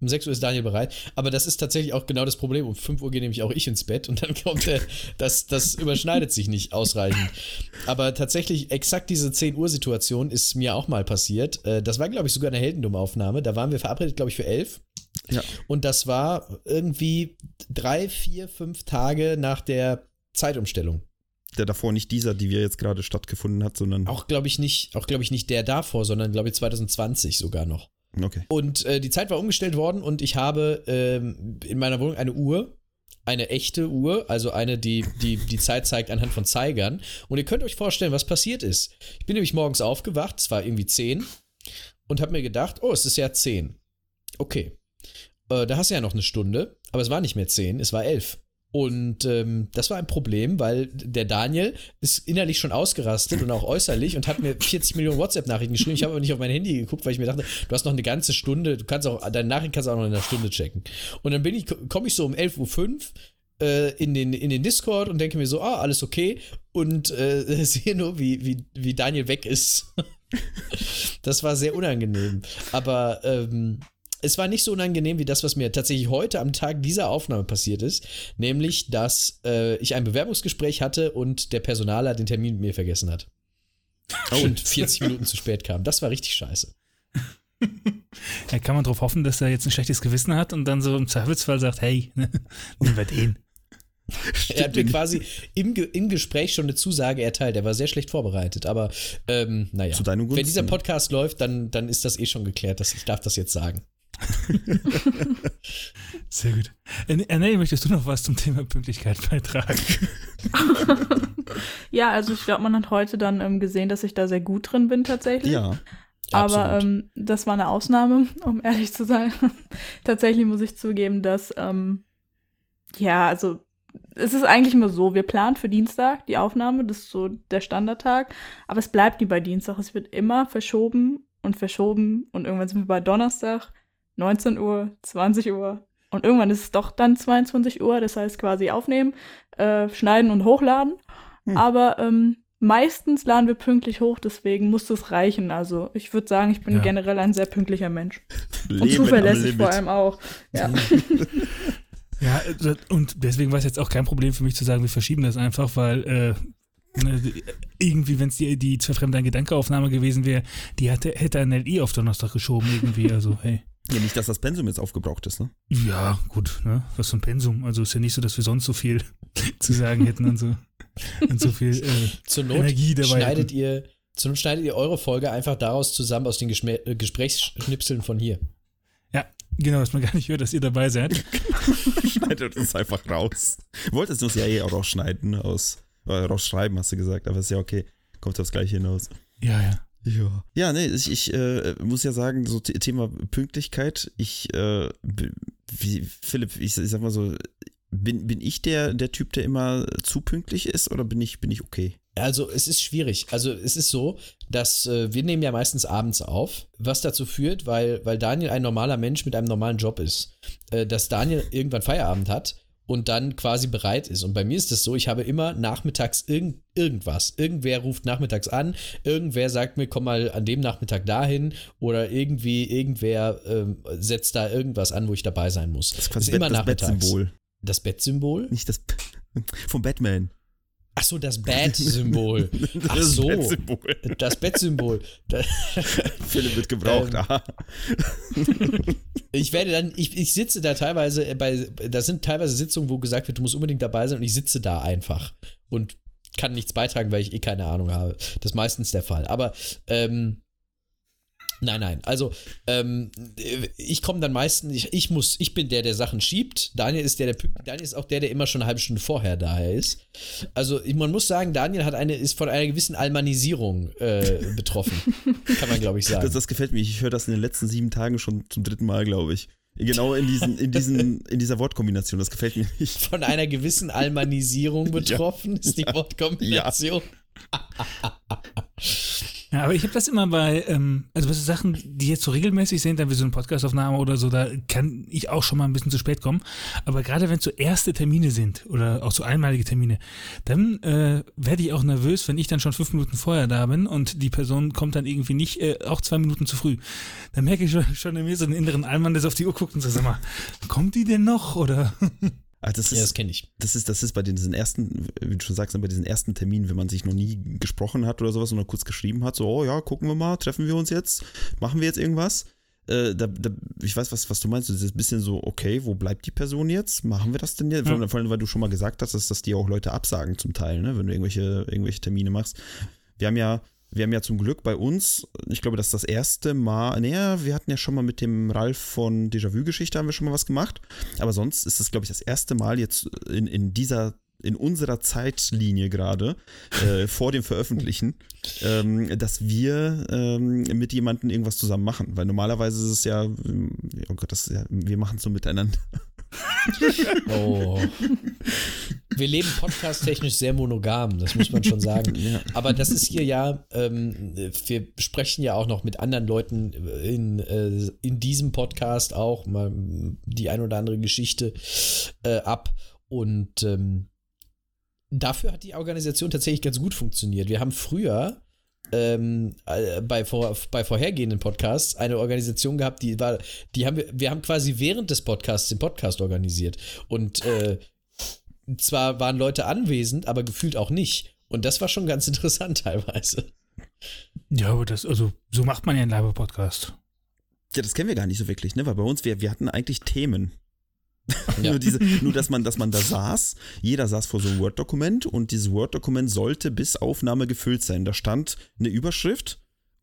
Um 6 Uhr ist Daniel bereit. Aber das ist tatsächlich auch genau das Problem. Um 5 Uhr gehe nämlich auch ich ins Bett und dann kommt der, das, das überschneidet sich nicht ausreichend. Aber tatsächlich exakt diese 10 Uhr Situation ist mir auch mal passiert. Äh, Das war, glaube ich, sogar eine Heldendumm-Aufnahme. Da waren wir verabredet, glaube ich, für 11. Ja. Und das war irgendwie drei, vier, fünf Tage nach der Zeitumstellung. der davor nicht dieser, die wir jetzt gerade stattgefunden hat, sondern. Auch glaube ich nicht, auch glaube ich nicht der davor, sondern glaube ich 2020 sogar noch. Okay. Und äh, die Zeit war umgestellt worden und ich habe ähm, in meiner Wohnung eine Uhr, eine echte Uhr, also eine, die, die die Zeit zeigt anhand von Zeigern. Und ihr könnt euch vorstellen, was passiert ist. Ich bin nämlich morgens aufgewacht, es war irgendwie 10 und habe mir gedacht, oh, es ist ja 10. Okay. Äh, da hast du ja noch eine Stunde, aber es war nicht mehr 10, es war 11. Und ähm, das war ein Problem, weil der Daniel ist innerlich schon ausgerastet und auch äußerlich und hat mir 40 Millionen WhatsApp-Nachrichten geschrieben. Ich habe aber nicht auf mein Handy geguckt, weil ich mir dachte, du hast noch eine ganze Stunde, du kannst auch, deine Nachrichten kannst du auch noch in einer Stunde checken. Und dann bin ich, komme ich so um 11.05 Uhr äh, in, den, in den Discord und denke mir so, ah, alles okay. Und äh, (laughs) sehe nur, wie, wie, wie Daniel weg ist. (laughs) das war sehr unangenehm. Aber ähm, es war nicht so unangenehm wie das, was mir tatsächlich heute am Tag dieser Aufnahme passiert ist. Nämlich, dass äh, ich ein Bewerbungsgespräch hatte und der Personaler den Termin mit mir vergessen hat. Und 40 Minuten zu spät kam. Das war richtig scheiße. (laughs) Ja, kann man darauf hoffen, dass er jetzt ein schlechtes Gewissen hat und dann so im Zweifelsfall sagt, hey, (laughs) nehmen wir den. Er hat mir quasi im, Ge im Gespräch schon eine Zusage erteilt. Er war sehr schlecht vorbereitet, aber ähm, naja. Zu deinem Wenn dieser. Podcast läuft, dann, dann ist das eh schon geklärt. Dass ich darf das jetzt sagen. (laughs) Sehr gut. Äh, Anneli, möchtest du noch was zum Thema Pünktlichkeit beitragen? (laughs) Ja, also ich glaube, man hat heute dann ähm, gesehen, dass ich da sehr gut drin bin tatsächlich. Ja. Aber Absolut. ähm, das war eine Ausnahme, (laughs) um ehrlich zu sein. Tatsächlich muss ich zugeben, dass, ähm, ja, also es ist eigentlich immer so, wir planen für Dienstag die Aufnahme, das ist so der Standardtag, aber es bleibt nie bei Dienstag, es wird immer verschoben und verschoben und irgendwann sind wir bei Donnerstag, 19 Uhr, 20 Uhr und irgendwann ist es doch dann 22 Uhr, das heißt quasi aufnehmen, äh, schneiden und hochladen. Hm. Aber ähm, meistens laden wir pünktlich hoch, deswegen muss das reichen. Also ich würde sagen, ich bin Ja. generell ein sehr pünktlicher Mensch. Und Leben am zuverlässig vor allem auch. Ja. (laughs) Ja, äh, und deswegen war es jetzt auch kein Problem für mich zu sagen, wir verschieben das einfach, weil äh, Ne, irgendwie, wenn es die, die zwei fremde Gedankeaufnahme gewesen wäre, die hatte, hätte ein LI auf Donnerstag geschoben, irgendwie. Also, hey. Ja, nicht, dass das Pensum jetzt aufgebraucht ist, ne? Ja, gut, ne? Was für ein Pensum. Also ist ja nicht so, dass wir sonst so viel (laughs) zu sagen hätten und so. Und so viel äh, Zur Not Energie dabei. schneidet hätten. ihr, zur Not schneidet ihr eure Folge einfach daraus zusammen aus den Geschmä äh, Gesprächsschnipseln von hier. Ja, genau, dass man gar nicht hört, dass ihr dabei seid. (laughs) Schneidet uns einfach raus. Wolltest du es ja eh auch rausschneiden, ne, aus, äh, rausschreiben, hast du gesagt, aber ist ja okay. Kommt aufs Gleiche hinaus. Ja, ja. Ja. Ja, nee, ich, ich äh, muss ja sagen, so The- Thema Pünktlichkeit, ich, äh, wie, Philipp, ich, ich sag mal so, bin, bin ich der, der Typ, der immer zu pünktlich ist oder bin ich, bin ich okay? Also es ist schwierig. Also es ist so, dass äh, wir nehmen ja meistens abends auf, was dazu führt, weil, weil Daniel ein normaler Mensch mit einem normalen Job ist, äh, dass Daniel irgendwann Feierabend hat und dann quasi bereit ist. Und bei mir ist es so, ich habe immer nachmittags irgend, irgendwas. Irgendwer ruft nachmittags an, irgendwer sagt mir, komm mal an dem Nachmittag dahin oder irgendwie irgendwer ähm, setzt da irgendwas an, wo ich dabei sein muss. Das ist quasi immer Bett, das nachmittags. Bettsymbol. Das Bettsymbol? Nicht das (laughs) vom Batman. Ach so, das Bad-Symbol. (laughs) Ach Das so. Bettsymbol. Das Bettsymbol. Da- (laughs) Philipp wird gebraucht. Ähm. (laughs) Ich werde dann, ich, ich sitze da teilweise bei, das sind teilweise Sitzungen, wo gesagt wird, du musst unbedingt dabei sein und ich sitze da einfach und kann nichts beitragen, weil ich eh keine Ahnung habe. Das ist meistens der Fall. Aber, ähm, nein, nein. Also, ähm, ich komme dann meistens, ich, ich muss, ich bin der, der Sachen schiebt. Daniel ist der, der pünktlich, Daniel ist auch der, der immer schon eine halbe Stunde vorher daher ist. Also, man muss sagen, Daniel hat eine, ist von einer gewissen Almanisierung äh, betroffen. (laughs) kann man, glaube ich, sagen. Das, das gefällt mir. Ich höre das in den letzten sieben Tagen schon zum dritten Mal, glaube ich. Genau in, diesen, in, diesen, (laughs) in dieser Wortkombination. Das gefällt mir nicht. von einer gewissen Almanisierung (laughs) betroffen, ist die Wortkombination. Ja, aber ich habe das immer bei, ähm, also so Sachen, die jetzt so regelmäßig sind, dann wie so eine Podcastaufnahme oder so, da kann ich auch schon mal ein bisschen zu spät kommen. Aber gerade wenn es so erste Termine sind oder auch so einmalige Termine, dann äh, werde ich auch nervös, wenn ich dann schon fünf Minuten vorher da bin und die Person kommt dann irgendwie nicht, äh, auch zwei Minuten zu früh. Dann merke ich schon, schon in mir so einen inneren Allmann, der so auf die Uhr guckt und so, sag mal, kommt die denn noch? Oder (laughs) Ah, das, Ja, das ist, kenne ich. das, ist, das ist bei diesen ersten, wie du schon sagst, bei diesen ersten Terminen, wenn man sich noch nie gesprochen hat oder sowas und nur kurz geschrieben hat, so, oh ja, gucken wir mal, treffen wir uns jetzt, machen wir jetzt irgendwas. Äh, da, da, ich weiß, was, was du meinst. Das ist ein bisschen so, okay, wo bleibt die Person jetzt? Machen wir das denn jetzt? Ja. Vor allem- weil du schon mal gesagt hast, dass das dir auch Leute absagen zum Teil, ne? wenn du irgendwelche, irgendwelche Termine machst. Wir haben ja, wir haben ja zum Glück bei uns, ich glaube, das ist das erste Mal, naja, wir hatten ja schon mal mit dem Ralf von Déjà-vu-Geschichte haben wir schon mal was gemacht. Aber sonst ist es, glaube ich, das erste Mal jetzt in, in dieser, in unserer Zeitlinie gerade, äh, (laughs) vor dem Veröffentlichen, ähm, dass wir ähm, mit jemandem irgendwas zusammen machen. Weil normalerweise ist es ja, oh Gott, das ist ja, wir machen es so miteinander. (laughs) Oh. Wir leben podcast-technisch sehr monogam, das muss man schon sagen. Ja. Aber das ist hier ja, ähm, wir sprechen ja auch noch mit anderen Leuten in, äh, in diesem Podcast auch mal die ein oder andere Geschichte äh, ab. Und ähm, dafür hat die Organisation tatsächlich ganz gut funktioniert. Wir haben früher ähm, äh, bei, vor, bei vorhergehenden Podcasts eine Organisation gehabt, die war, die haben wir, wir haben quasi während des Podcasts den Podcast organisiert. Und äh, zwar waren Leute anwesend, aber gefühlt auch nicht. Und das war schon ganz (laughs) interessant teilweise. ja, aber das, also so macht man ja einen Live-Podcast. Ja, das kennen wir gar nicht so wirklich, ne? Weil bei uns, wir, wir hatten eigentlich Themen. (laughs) Ja. nur, diese, nur, dass man, dass man da saß, jeder saß vor so einem Word-Dokument und dieses Word-Dokument sollte bis Aufnahme gefüllt sein. Da stand eine Überschrift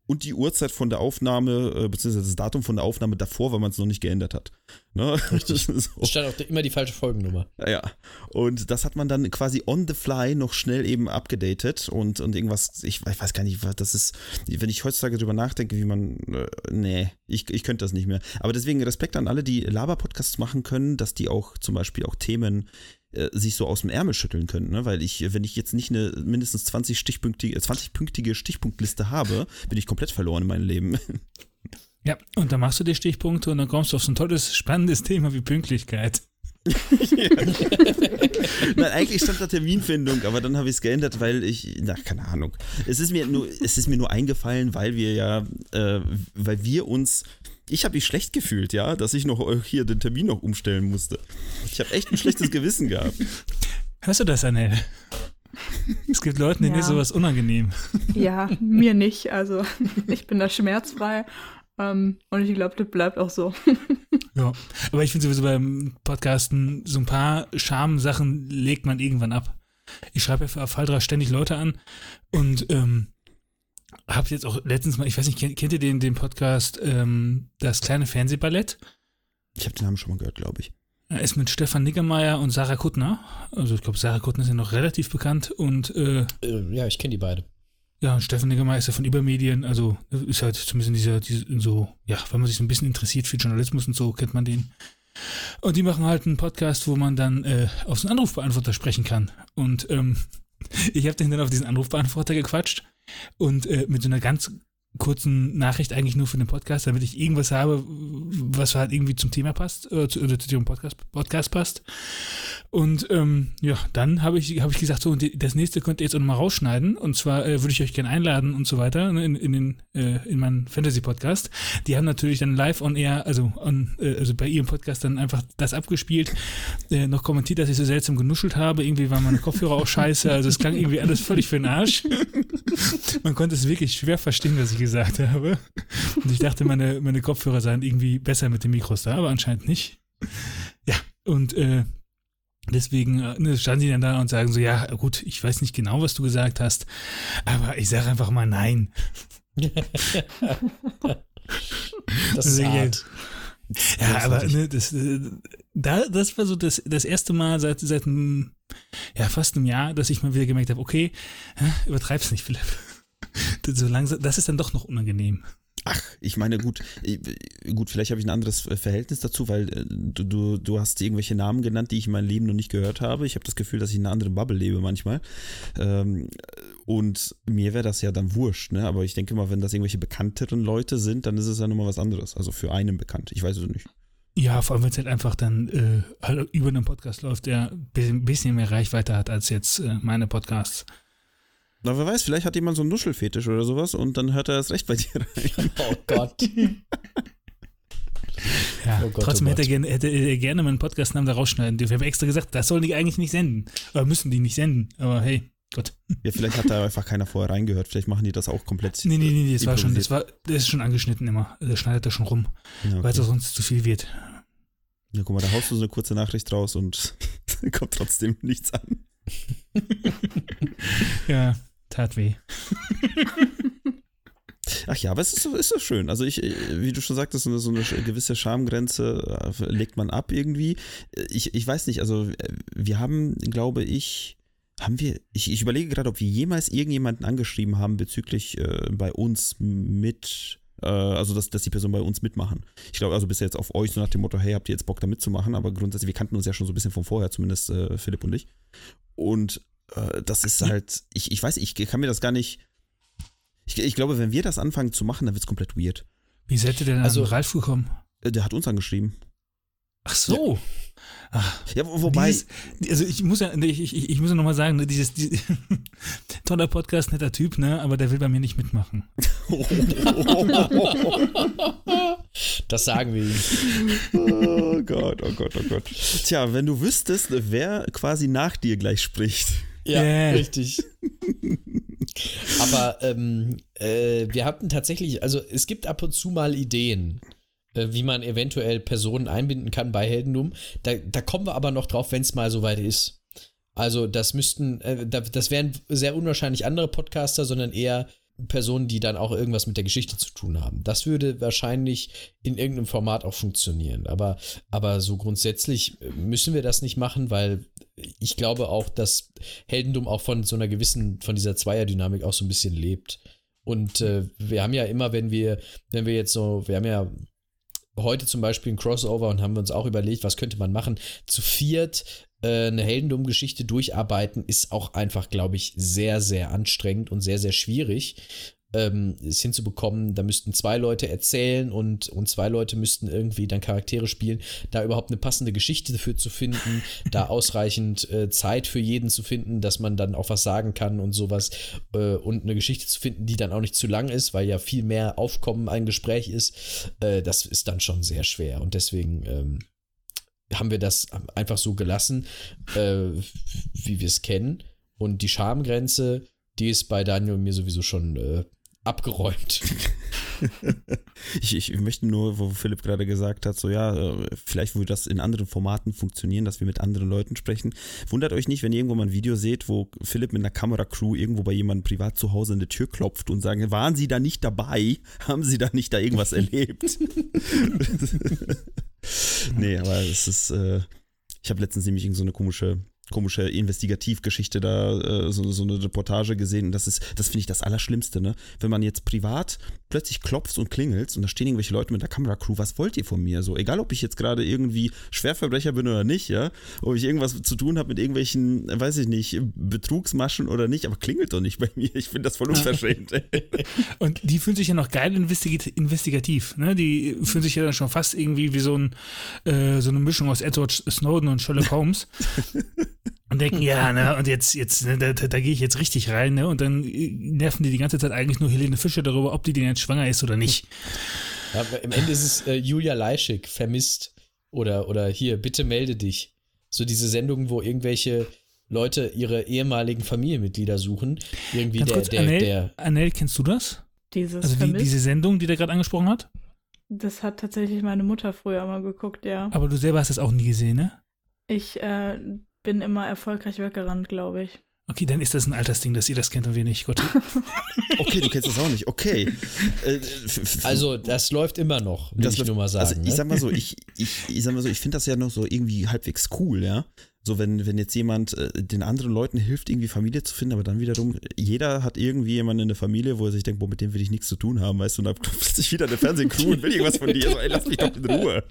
und die Uhrzeit von der Aufnahme, äh, beziehungsweise das Datum von der Aufnahme davor, weil man es noch nicht geändert hat. Ne? Richtig. (laughs) so. Es stand auch immer die falsche Folgennummer. Ja, und das hat man dann quasi on the fly noch schnell eben abgedatet und, und irgendwas, ich, ich weiß gar nicht, was das ist, wenn ich heutzutage drüber nachdenke, wie man, äh, nee, ich, ich könnte das nicht mehr. Aber deswegen Respekt an alle, die Laber-Podcasts machen können, dass die auch zum Beispiel auch Themen äh, sich so aus dem Ärmel schütteln können, ne? weil ich, wenn ich jetzt nicht eine mindestens 20 stichpunktige, 20-pünktige Stichpunktliste habe, bin ich komplett verloren in meinem Leben. Ja, und dann machst du die Stichpunkte und dann kommst du auf so ein tolles, spannendes Thema wie Pünktlichkeit. (laughs) Nein, eigentlich stand da Terminfindung, aber dann habe ich es geändert, weil ich, na, keine Ahnung. Es ist mir nur, es ist mir nur eingefallen, weil wir ja, äh, weil wir uns, ich habe mich schlecht gefühlt, ja, dass ich noch äh, hier den Termin noch umstellen musste. Ich habe echt ein schlechtes Gewissen gehabt. Hörst du das, Anel? Es gibt Leuten, denen Ja. ist sowas unangenehm. Ja, mir nicht. Also ich bin da schmerzfrei. Ähm, und ich glaube, das bleibt auch so. Ja. Aber ich finde sowieso beim Podcasten, so ein paar Schamsachen legt man irgendwann ab. Ich schreibe ja für Afaldra ständig Leute an und ähm, habe jetzt auch letztens mal, ich weiß nicht, kennt, kennt ihr den, den Podcast ähm, Das kleine Fernsehballett? Ich habe den Namen schon mal gehört, glaube ich. Er ist mit Stefan Niggemeier und Sarah Kuttner. Also ich glaube, Sarah Kuttner ist ja noch relativ bekannt und äh, Äh, ja, ich kenne die beide. ja, und Stefan Niggemeier ist ja von Übermedien, also ist halt zumindest in dieser, diese, so, ja, wenn man sich so ein bisschen interessiert für Journalismus und so, kennt man den. Und die machen halt einen Podcast, wo man dann äh, auf so einen Anrufbeantworter sprechen kann. Und ähm, (laughs) ich habe den dann auf diesen Anrufbeantworter gequatscht und äh, mit so einer ganz kurzen Nachricht eigentlich nur für den Podcast, damit ich irgendwas habe, was halt irgendwie zum Thema passt, äh, zu, oder zu dem Podcast, Podcast passt. Und ähm, ja, dann habe ich, hab ich gesagt, so, das nächste könnt ihr jetzt auch nochmal rausschneiden. Und zwar äh, würde ich euch gerne einladen und so weiter ne, in, in, den, äh, in meinen Fantasy-Podcast. Die haben natürlich dann live on air, also, on, äh, also bei ihrem Podcast dann einfach das abgespielt, äh, noch kommentiert, dass ich so seltsam genuschelt habe. Irgendwie waren meine Kopfhörer auch scheiße. Also es klang irgendwie alles völlig für den Arsch. (laughs) Man konnte es wirklich schwer verstehen, was ich gesagt habe. Und ich dachte, meine, meine Kopfhörer seien irgendwie besser mit den Mikros da, aber anscheinend nicht. Ja, und äh, deswegen äh, ne, standen sie dann da und sagen so, ja gut, ich weiß nicht genau, was du gesagt hast, aber ich sage einfach mal nein. Das ist hart. Ja, aber ne, das, äh, da, das war so das, das erste Mal seit, seit einem, ja, fast einem Jahr, dass ich mal wieder gemerkt habe, okay, übertreib's nicht, Philipp. Das, so langsam, das ist dann doch noch unangenehm. Ach, ich meine, gut, äh, gut, vielleicht habe ich ein anderes äh, Verhältnis dazu, weil äh, du, du, du hast irgendwelche Namen genannt, die ich in meinem Leben noch nicht gehört habe. Ich habe das Gefühl, dass ich in einer anderen Bubble lebe manchmal. Ähm, und mir wäre das ja dann wurscht, ne? Aber ich denke mal, wenn das irgendwelche bekannteren Leute sind, dann ist es ja nochmal was anderes. Also für einen bekannt. Ich weiß es nicht. Ja, vor allem, wenn es halt einfach dann äh, halt über einen Podcast läuft, der ein bisschen, bisschen mehr Reichweite hat als jetzt äh, meine Podcasts. Na, wer weiß, vielleicht hat jemand so einen Nuschelfetisch oder sowas und dann hört er erst recht bei dir rein. (laughs) Oh Gott. Ja, Oh Gott, trotzdem oh hätte, er gerne, hätte er gerne meinen Podcastnamen da rausschneiden dürfen. Ich habe extra gesagt, das sollen die eigentlich nicht senden. Oder müssen die nicht senden. Aber hey, Gott. Ja, vielleicht hat da (laughs) einfach keiner vorher reingehört. Vielleicht machen die das auch komplett. Nee, nee, nee, das war schon, das war, das ist schon angeschnitten immer. Der schneidet da schon rum, Ja, weil es okay. auch sonst zu viel wird. ja, guck mal, da haust du so eine kurze Nachricht raus und (laughs) kommt trotzdem nichts an. (laughs) Ja, tat weh. (laughs) Ach ja, aber es ist, so- ist so schön. Also ich, wie du schon sagtest, so eine, so eine gewisse Schamgrenze äh, legt man ab irgendwie. Äh, Ich, ich weiß nicht, also äh, wir haben, glaube ich, haben wir, ich, ich überlege gerade, ob wir jemals irgendjemanden angeschrieben haben bezüglich äh, bei uns mit, äh, also dass, dass die Person bei uns mitmachen. Ich glaube, also bis jetzt auf euch so nach dem Motto, hey, habt ihr jetzt Bock da mitzumachen? Aber grundsätzlich, wir kannten uns ja schon so ein bisschen von vorher, zumindest äh, Philipp und ich. Und äh, das ist halt, ich, ich weiß, ich kann mir das gar nicht. Ich, ich glaube, wenn wir das anfangen zu machen, dann wird es komplett weird. Wie seid ihr denn Also- an Ralf gekommen? Äh, Der hat uns angeschrieben. Ach so. Ach, Ja, wo- wobei. dieses, also ich muss ja, ich, ich, ich muss ja nochmal sagen, ne, dieses, dieses (laughs) toller Podcast, netter Typ, ne, aber der will bei mir nicht mitmachen. (laughs) (laughs) Das sagen wir ihm. oh Gott, oh Gott, oh Gott. Tja, wenn du wüsstest, wer quasi nach dir gleich spricht. Ja, Yeah. richtig. Aber ähm, äh, wir hatten tatsächlich, also es gibt ab und zu mal Ideen, äh, wie man eventuell Personen einbinden kann bei Heldendum. Da, da kommen wir aber noch drauf, wenn es mal soweit ist. Also das müssten, äh, da, das wären sehr unwahrscheinlich andere Podcaster, sondern eher Personen, die dann auch irgendwas mit der Geschichte zu tun haben. Das würde wahrscheinlich in irgendeinem Format auch funktionieren. Aber, aber so grundsätzlich äh, müssen wir das nicht machen, weil ich glaube auch, dass Heldendum auch von so einer gewissen, von dieser Zweierdynamik auch so ein bisschen lebt. Und äh, wir haben ja immer, wenn wir, wenn wir jetzt so, wir haben ja heute zum Beispiel ein Crossover und haben uns auch überlegt, was könnte man machen. Zu viert äh, eine Heldendum-Geschichte durcharbeiten ist auch einfach, glaube ich, sehr, sehr anstrengend und sehr, sehr schwierig. Ähm, es hinzubekommen, da müssten zwei Leute erzählen und, und zwei Leute müssten irgendwie dann Charaktere spielen, da überhaupt eine passende Geschichte dafür zu finden, (laughs) da ausreichend äh, Zeit für jeden zu finden, dass man dann auch was sagen kann und sowas äh, und eine Geschichte zu finden, die dann auch nicht zu lang ist, weil ja viel mehr Aufkommen ein Gespräch ist, äh, das ist dann schon sehr schwer und deswegen ähm, haben wir das einfach so gelassen, äh, wie wir es kennen. Und die Schamgrenze, die ist bei Daniel und mir sowieso schon äh, abgeräumt. (laughs) ich, ich möchte nur, wo Philipp gerade gesagt hat, so ja, äh, vielleicht würde das in anderen Formaten funktionieren, dass wir mit anderen Leuten sprechen. Wundert euch nicht, wenn ihr irgendwo mal ein Video seht, wo Philipp mit einer Kameracrew irgendwo bei jemandem privat zu Hause an die Tür klopft und sagen, waren Sie da nicht dabei? Haben Sie da nicht da irgendwas (laughs) erlebt? (laughs) nee, aber es ist, äh, ich habe letztens nämlich so eine komische komische Investigativgeschichte da, äh, so, so, eine Reportage gesehen. Und das ist, das finde ich das Allerschlimmste, ne? Wenn man jetzt privat plötzlich klopft und klingelt und da stehen irgendwelche Leute mit der Kameracrew, was wollt ihr von mir? So, egal ob ich jetzt gerade irgendwie Schwerverbrecher bin oder nicht, ja, ob ich irgendwas zu tun habe mit irgendwelchen, weiß ich nicht, Betrugsmaschen oder nicht, aber klingelt doch nicht bei mir. Ich finde das voll unverschämt. (laughs) und die fühlen sich ja noch geil investigativ, ne? Die fühlen sich ja dann schon fast irgendwie wie so, ein, äh, so eine Mischung aus Edward Snowden und Sherlock Holmes. (laughs) und denken, ja, ne, und jetzt, jetzt, ne, da, da, da gehe ich jetzt richtig rein, ne, und dann äh, nerven die die ganze Zeit eigentlich nur Helene Fischer darüber, ob die denn jetzt schwanger ist oder nicht. Ja, Im Ende ist es äh, Julia Leischig, vermisst. Oder, oder hier, bitte melde dich. So diese Sendungen, wo irgendwelche Leute ihre ehemaligen Familienmitglieder suchen. Irgendwie Ganz der, kurz, der, Annel, der. Annel, kennst du das? Dieses Also die, diese Sendung, die der gerade angesprochen hat? das hat tatsächlich meine Mutter früher mal geguckt, ja. Aber du selber hast das auch nie gesehen, ne? Ich äh, bin immer erfolgreich weggerannt, glaube ich. Okay, dann ist das ein Altersding, dass ihr das kennt und wir nicht. Gott. (laughs) Okay, du kennst das auch nicht. Okay. Äh, Also, das läuft immer noch, will das ich läuft- nur mal sagen. Also ich ne? sag mal so, ich, (laughs) ich, ich sag mal so, ich finde das ja noch so irgendwie halbwegs cool, ja. So, wenn, wenn jetzt jemand äh, den anderen Leuten hilft, irgendwie Familie zu finden, aber dann wiederum, jeder hat irgendwie jemanden in der Familie, wo er sich denkt, boah, mit dem will ich nichts zu tun haben, weißt du, und dann kommt (laughs) plötzlich wieder eine Fernsehcrew und will irgendwas von dir. So, ey, lass mich doch in Ruhe.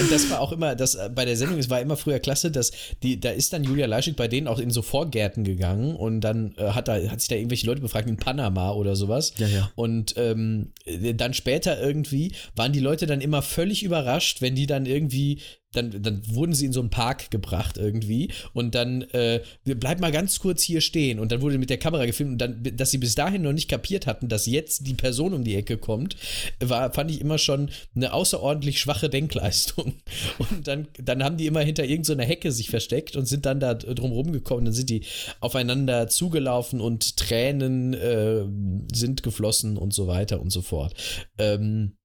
Und das war auch immer, das äh, bei der Sendung, es war immer früher klasse, dass die, da ist dann Julia Leischig bei denen auch in so Vorgärten gegangen und dann äh, hat, da, hat sich da irgendwelche Leute befragt in Panama oder sowas. Ja, ja. Und ähm, äh, dann später irgendwie waren die Leute dann immer völlig überrascht, wenn die dann irgendwie dann, dann wurden sie in so einen Park gebracht irgendwie und dann, äh, wir bleiben mal ganz kurz hier stehen und dann wurde mit der Kamera gefilmt und dann, dass sie bis dahin noch nicht kapiert hatten, dass jetzt die Person um die Ecke kommt, war, fand ich immer schon eine außerordentlich schwache Denkleistung. (laughs) Und dann, dann haben die immer hinter irgendeiner Hecke sich versteckt und sind dann da drum rumgekommen, dann sind die aufeinander zugelaufen und Tränen äh, sind geflossen und so weiter und so fort. Ähm,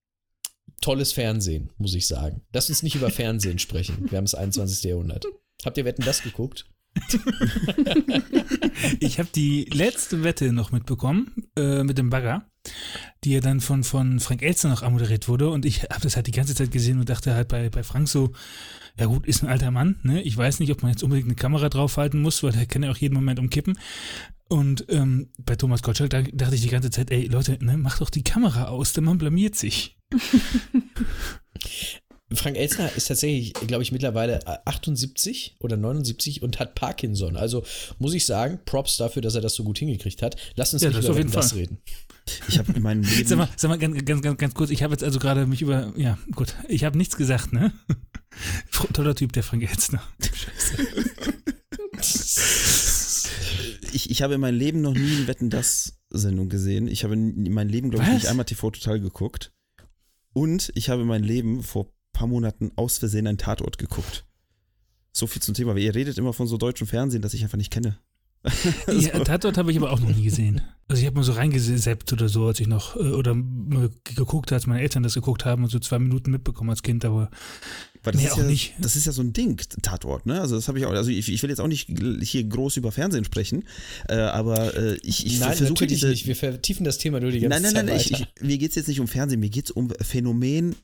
tolles Fernsehen, muss ich sagen. Lass uns nicht über Fernsehen sprechen. Wir haben das 21. Jahrhundert. Habt ihr Wetten das geguckt? (laughs) Ich habe die letzte Wette noch mitbekommen äh, mit dem Bagger, die ja dann von, von Frank Elster noch amoderiert wurde. Und ich habe das halt die ganze Zeit gesehen und dachte halt bei, bei Frank so, ja gut, ist ein alter Mann, ne? Ich weiß nicht, ob man jetzt unbedingt eine Kamera draufhalten muss, weil der kann ja auch jeden Moment umkippen. Und ähm, bei Thomas Gottschalk da dachte ich die ganze Zeit, ey Leute, ne, mach doch die Kamera aus, der Mann blamiert sich. (laughs) Frank Elstner ist tatsächlich, glaube ich, mittlerweile 78 oder 79 und hat Parkinson. Also muss ich sagen, Props dafür, dass er das so gut hingekriegt hat. Lass uns Ja, nicht das über auf jeden Wetten, das Fall. reden. Ich habe in meinem Leben. (laughs) Sag mal, sag mal ganz, ganz, ganz, ganz kurz, ich habe jetzt also gerade mich über, ja gut, ich habe nichts gesagt, ne? Toller Typ, der Frank Elstner. (laughs) ich, ich habe in meinem Leben noch nie eine Wetten das Sendung gesehen. Ich habe in meinem Leben, glaube ich, Was? nicht einmal TV Total geguckt. Und ich habe in meinem Leben vor ein paar Monaten aus Versehen einen Tatort geguckt. So viel zum Thema. Weil ihr redet immer von so deutschem Fernsehen, das ich einfach nicht kenne. (laughs) Ja, Tatort habe ich aber auch noch nie gesehen. Also ich habe mal so reingeseppt oder so, als ich noch, äh, oder mal geguckt, als meine Eltern das geguckt haben und so zwei Minuten mitbekommen als Kind, aber Weil das Nee, ist auch ja, nicht. Das ist ja so ein Ding, Tatort, ne? Also das habe ich auch, also ich, ich will jetzt auch nicht hier groß über Fernsehen sprechen, äh, aber äh, ich, ich Nein, versuche natürlich diese. nicht. Wir vertiefen das Thema nur die ganze Nein, nein, nein, Zeit nein ich, ich, mir geht es jetzt nicht um Fernsehen, mir geht es um Phänomen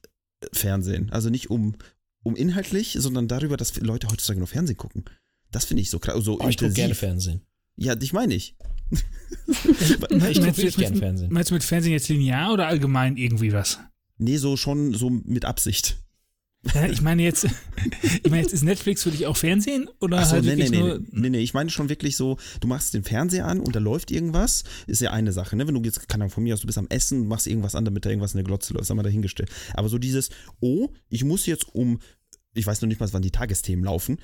Fernsehen. Also nicht um, um inhaltlich, sondern darüber, dass Leute heutzutage noch Fernsehen gucken. Das finde ich so krass, so oh, ich gucke gerne Fernsehen. Ja, dich meine ich. (laughs) Ich gucke meinst, du wirklich jetzt gerne mit, Fernsehen. meinst du mit Fernsehen jetzt linear oder allgemein irgendwie was? Nee, so schon so mit Absicht. Ja, ich meine jetzt, ich meine jetzt ist Netflix für dich auch Fernsehen oder Achso, halt nee, nee, wirklich nee, nur, nee, nee, ich meine schon wirklich so, du machst den Fernseher an und da läuft irgendwas, ist ja eine Sache, ne? Wenn du jetzt, keine Ahnung, von mir aus, du bist am Essen, machst irgendwas an, damit da irgendwas in der Glotze läuft, sag mal dahingestellt. Aber so dieses, oh, ich muss jetzt um, ich weiß noch nicht mal, wann die Tagesthemen laufen,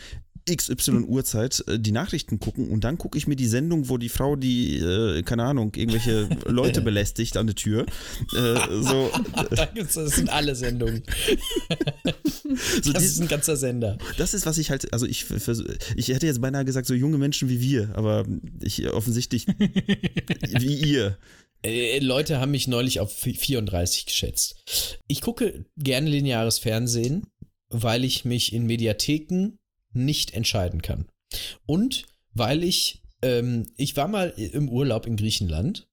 XY Uhrzeit äh, die Nachrichten gucken und dann gucke ich mir die Sendung, wo die Frau die, äh, keine Ahnung, irgendwelche (laughs) Leute belästigt an der Tür. Äh, so, (laughs) das sind alle Sendungen. (laughs) so Das die- ist ein ganzer Sender. das ist, was ich halt, also ich, ich hätte jetzt beinahe gesagt, so junge Menschen wie wir, aber ich offensichtlich wie ihr. Äh, Leute haben mich neulich auf 34 geschätzt. Ich gucke gerne lineares Fernsehen, weil ich mich in Mediatheken nicht entscheiden kann. Und weil ich, ähm, ich war mal im Urlaub in Griechenland.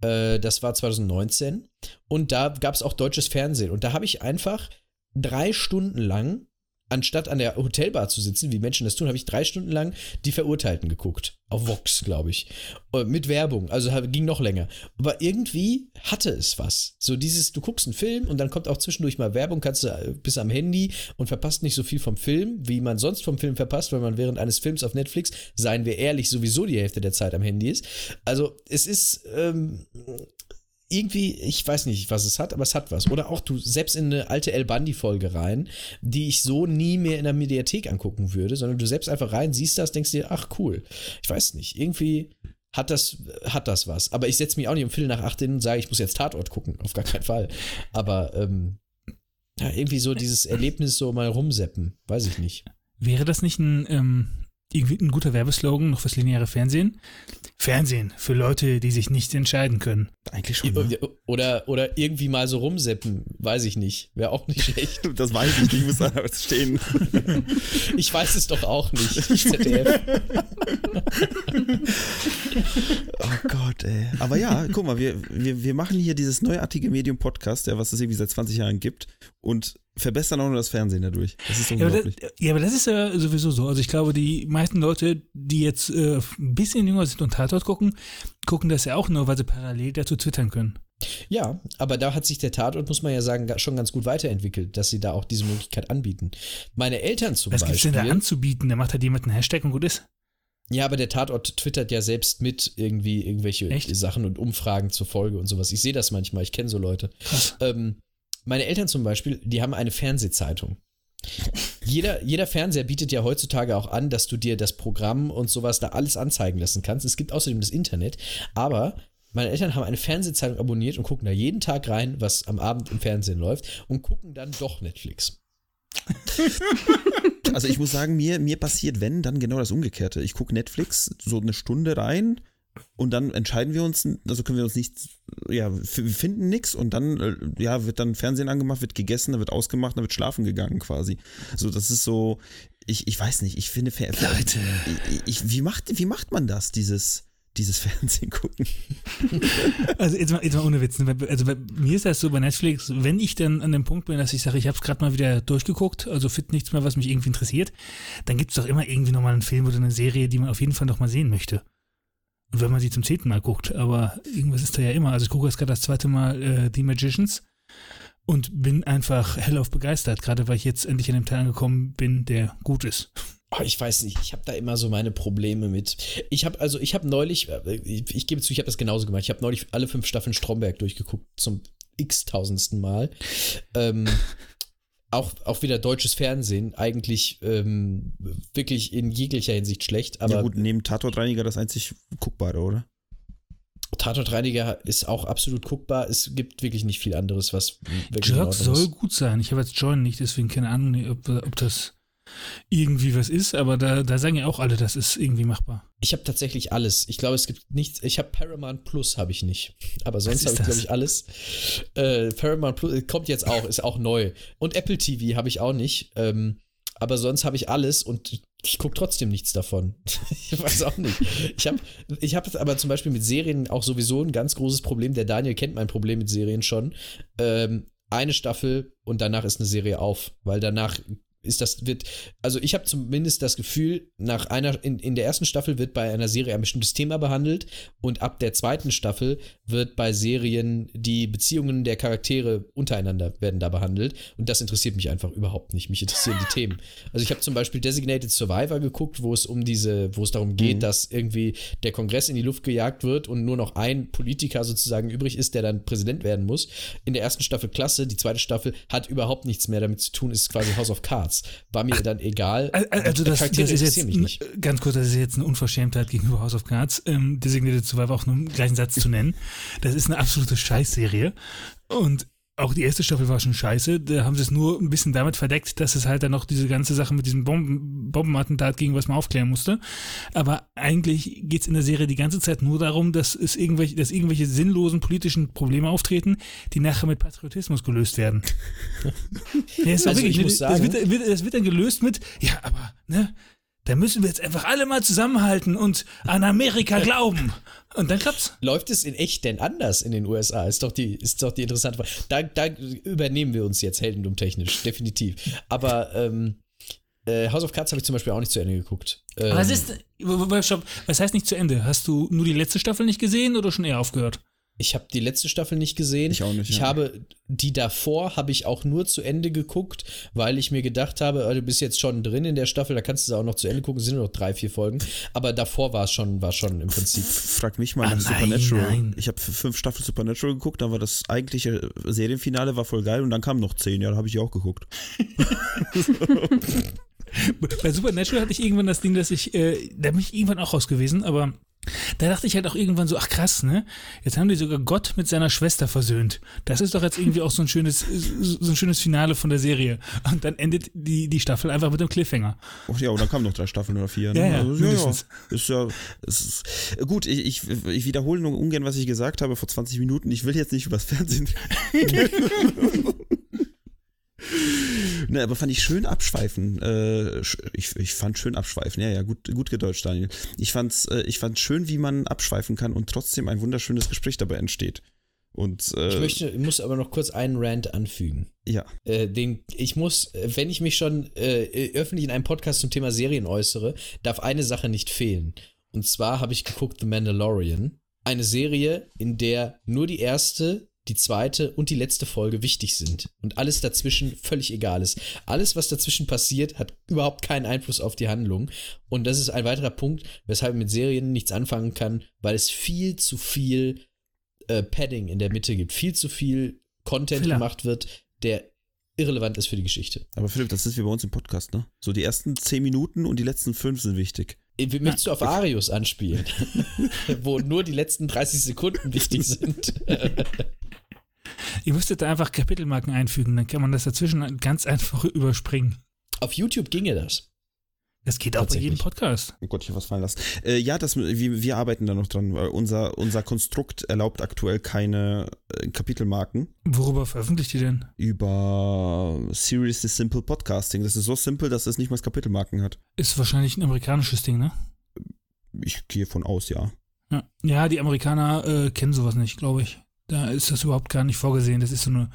Äh, das war 2019. Und da gab es auch deutsches Fernsehen. Und da habe ich einfach drei Stunden lang, anstatt an der Hotelbar zu sitzen, wie Menschen das tun, habe ich drei Stunden lang die Verurteilten geguckt. Auf Vox, glaube ich. Äh, Mit Werbung. Also ging noch länger. Aber irgendwie hatte es was. So dieses, du guckst einen Film und dann kommt auch zwischendurch mal Werbung, kannst du äh, bis am Handy und verpasst nicht so viel vom Film, wie man sonst vom Film verpasst, weil man während eines Films auf Netflix, seien wir ehrlich, sowieso die Hälfte der Zeit am Handy ist. Also es ist ähm, irgendwie, ich weiß nicht, was es hat, aber es hat was. Oder auch du selbst in eine alte El Bandi-Folge rein, die ich so nie mehr in der Mediathek angucken würde, sondern du selbst einfach rein, siehst das, denkst dir, ach cool. Ich weiß nicht, irgendwie hat das, hat das was. Aber ich setze mich auch nicht um Viertel nach acht hin und sage, ich muss jetzt Tatort gucken. Auf gar keinen Fall. Aber ähm, ja, irgendwie so dieses Erlebnis so mal rumseppen. Weiß ich nicht. Wäre das nicht ein, ähm, irgendwie ein guter Werbeslogan noch fürs lineare Fernsehen? Fernsehen für Leute, die sich nicht entscheiden können. Eigentlich schon. Ne? Oder, oder irgendwie mal so rumseppen. Weiß ich nicht. Wäre auch nicht schlecht. (laughs) Das weiß ich nicht, ich muss da stehen. (laughs) Ich weiß es doch auch nicht. (laughs) ZDF. Oh Gott, ey. Aber ja, guck mal, wir, wir, wir machen hier dieses neuartige Medium-Podcast, ja, was es irgendwie seit 20 Jahren gibt und verbessern auch nur das Fernsehen dadurch. Das ist Ja aber, unglaublich. das, ja, aber das ist ja sowieso so. Also ich glaube, die meisten Leute, die jetzt äh, ein bisschen jünger sind und Tatort gucken, gucken das ja auch nur, weil sie parallel dazu twittern können. Ja, aber da hat sich der Tatort, muss man ja sagen, schon ganz gut weiterentwickelt, dass sie da auch diese Möglichkeit anbieten. Meine Eltern zum Was gibt's denn Beispiel. da anzubieten? Da macht halt jemand einen Hashtag und gut ist. Ja, aber der Tatort twittert ja selbst mit irgendwie irgendwelche Echt? Sachen und Umfragen zur Folge und sowas. Ich sehe das manchmal, ich kenne so Leute. Krass. Ähm, meine Eltern zum Beispiel, die haben eine Fernsehzeitung. Jeder, jeder Fernseher bietet ja heutzutage auch an, dass du dir das Programm und sowas da alles anzeigen lassen kannst. Es gibt außerdem das Internet, aber meine Eltern haben eine Fernsehzeitung abonniert und gucken da jeden Tag rein, was am Abend im Fernsehen läuft und gucken dann doch Netflix. (laughs) Also ich muss sagen, mir, mir passiert, wenn, dann genau das Umgekehrte. Ich gucke Netflix so eine Stunde rein und dann entscheiden wir uns, also können wir uns nicht, ja, wir finden nichts und dann, äh, ja, wird dann Fernsehen angemacht, wird gegessen, dann wird ausgemacht, dann wird schlafen gegangen quasi. So, das ist so, ich, ich weiß nicht, ich finde, Leute. ich, ich, wie, macht, wie macht man das, dieses, dieses (laughs) Fernsehen gucken? Also jetzt mal, jetzt mal ohne Witz. ne? Also bei mir ist das so bei Netflix, wenn ich dann an dem Punkt bin, dass ich sage, ich habe es gerade mal wieder durchgeguckt, also fit nichts mehr, was mich irgendwie interessiert, dann gibt es doch immer irgendwie nochmal einen Film oder eine Serie, die man auf jeden Fall noch mal sehen möchte. Wenn man sie zum zehnten Mal guckt, aber irgendwas ist da ja immer. Also ich gucke jetzt gerade das zweite Mal äh, The Magicians und bin einfach hellauf begeistert, gerade weil ich jetzt endlich an dem Teil angekommen bin, der gut ist. Oh, ich weiß nicht, ich habe da immer so meine Probleme mit. Ich habe also, ich habe neulich, äh, ich, ich gebe zu, ich habe das genauso gemacht. Ich habe neulich alle fünf Staffeln Stromberg durchgeguckt zum x-tausendsten Mal. Ähm, (laughs) auch, auch wieder deutsches Fernsehen, eigentlich ähm, wirklich in jeglicher Hinsicht schlecht, aber ja gut, neben Tatortreiniger das einzig guckbare, oder? Tatortreiniger ist auch absolut guckbar. Es gibt wirklich nicht viel anderes, was wirklich in Jerks Ordnung soll ist. gut sein. Ich habe jetzt Join nicht, deswegen keine Ahnung, ob, ob das irgendwie was ist, aber da, da sagen ja auch alle, das ist irgendwie machbar. Ich habe tatsächlich alles. Ich glaube, es gibt nichts. Ich habe Paramount Plus, habe ich nicht. Aber sonst habe ich, glaube ich, alles. Äh, Paramount Plus äh, kommt jetzt auch, ist auch neu. Und Apple TV habe ich auch nicht. Ähm, aber sonst habe ich alles und ich gucke trotzdem nichts davon. (laughs) ich weiß auch nicht. Ich habe ich hab aber zum Beispiel mit Serien auch sowieso ein ganz großes Problem. Der Daniel kennt mein Problem mit Serien schon. Ähm, eine Staffel und danach ist eine Serie auf, weil danach ist das wird also ich habe zumindest das Gefühl nach einer in, in der ersten Staffel wird bei einer Serie ein bestimmtes Thema behandelt und ab der zweiten Staffel wird bei Serien die Beziehungen der Charaktere untereinander werden da behandelt und das interessiert mich einfach überhaupt nicht. Mich interessieren die (laughs) Themen. Also ich habe zum Beispiel Designated Survivor geguckt wo es um diese wo es darum geht Mhm. dass irgendwie der Kongress in die Luft gejagt wird und nur noch ein Politiker sozusagen übrig ist der dann Präsident werden muss. In der ersten Staffel klasse die zweite Staffel hat überhaupt nichts mehr damit zu tun ist quasi House of Cards Cards war mir dann egal. Also das, das ist jetzt, ganz kurz, das ist jetzt eine Unverschämtheit gegenüber House of Cards, ähm, Designated Survivor auch nur im gleichen Satz zu nennen. Das ist eine absolute Scheißserie und auch die erste Staffel war schon scheiße. Da haben sie es nur ein bisschen damit verdeckt, dass es halt dann noch diese ganze Sache mit diesem Bomben, Bombenattentat ging, was man aufklären musste. Aber eigentlich geht es in der Serie die ganze Zeit nur darum, dass es irgendwelche, dass irgendwelche sinnlosen politischen Probleme auftreten, die nachher mit Patriotismus gelöst werden. (laughs) ja, ist Also wirklich, ich ne, muss das, sagen- wird, wird, das wird dann gelöst mit, ja, aber, ne, da müssen wir jetzt einfach alle mal zusammenhalten und an Amerika (laughs) glauben. Und dann klappt's. Läuft es in echt denn anders in den USA? Ist doch die, ist doch die interessante Frage. Da, da übernehmen wir uns jetzt heldendumtechnisch, definitiv. Aber ähm, äh, House of Cards habe ich zum Beispiel auch nicht zu Ende geguckt. Ähm, Was ist, was heißt nicht zu Ende? Hast du nur die letzte Staffel nicht gesehen oder schon eher aufgehört? Ich habe die letzte Staffel nicht gesehen. Ich auch nicht, Ich ja. habe die davor habe ich auch nur zu Ende geguckt, weil ich mir gedacht habe, äh, du bist jetzt schon drin in der Staffel, da kannst du es auch noch zu Ende gucken. Es sind nur noch drei, vier Folgen. Aber davor war es schon, war schon im Prinzip. Frag mich mal Ah, nach nein, Supernatural. nein. Ich habe fünf Staffeln Supernatural geguckt, dann war das eigentliche Serienfinale war voll geil und dann kamen noch zehn. Ja, da habe ich auch geguckt. (laughs) Bei Supernatural hatte ich irgendwann das Ding, dass ich, äh, da bin ich irgendwann auch raus gewesen, aber da dachte ich halt auch irgendwann so, ach krass, ne? Jetzt haben die sogar Gott mit seiner Schwester versöhnt. Das ist doch jetzt irgendwie auch so ein schönes, so ein schönes Finale von der Serie. Und dann endet die, die Staffel einfach mit einem Cliffhanger. Oh, ja, und dann kamen noch drei Staffeln oder vier. Ne? Ja, ja, also, ja, mindestens. ja. Ist ja ist, gut, ich, ich, ich wiederhole nur ungern, was ich gesagt habe vor 20 Minuten. Ich will jetzt nicht übers Fernsehen. (laughs) ne, aber fand ich schön abschweifen. Äh, ich, ich fand schön abschweifen. Ja, ja, gut, gut gedeutscht, Daniel. Ich fand's, äh, ich fand schön, wie man abschweifen kann und trotzdem ein wunderschönes Gespräch dabei entsteht. Und äh, Ich möchte, ich muss aber noch kurz einen Rant anfügen. ja, Äh, den, ich muss, wenn ich mich schon äh, öffentlich in einem Podcast zum Thema Serien äußere, darf eine Sache nicht fehlen. Und zwar habe ich geguckt The Mandalorian. Eine Serie, in der nur die erste, die zweite und die letzte Folge wichtig sind. Und alles dazwischen völlig egal ist. Alles, was dazwischen passiert, hat überhaupt keinen Einfluss auf die Handlung. Und das ist ein weiterer Punkt, weshalb ich mit Serien nichts anfangen kann, weil es viel zu viel äh, Padding in der Mitte gibt. Viel zu viel Content Filler. gemacht wird, der irrelevant ist für die Geschichte. aber Philipp, das ist wie bei uns im Podcast, ne? So die ersten 10 Minuten und die letzten 5 sind wichtig. Äh, Möchtest du auf Arius anspielen? (laughs) Wo nur die letzten 30 Sekunden wichtig (laughs) sind. (laughs) Ihr müsstet da einfach Kapitelmarken einfügen, dann kann man das dazwischen ganz einfach (laughs) überspringen. auf YouTube ginge das. Das geht auch bei jedem. Podcast. Oh Gott, ich hab was fallen lassen. Äh, ja, das, wir, wir arbeiten da noch dran. Weil unser, unser Konstrukt erlaubt aktuell keine äh, Kapitelmarken Worüber veröffentlicht ihr denn? über Seriously Simple Podcasting. Das ist so simpel, dass es nicht mal Kapitelmarken hat. Ist wahrscheinlich ein amerikanisches Ding, ne? Ich gehe von aus, ja. Ja, ja die Amerikaner äh, kennen sowas nicht, glaube ich. Da ist das überhaupt gar nicht vorgesehen. Das ist so eine,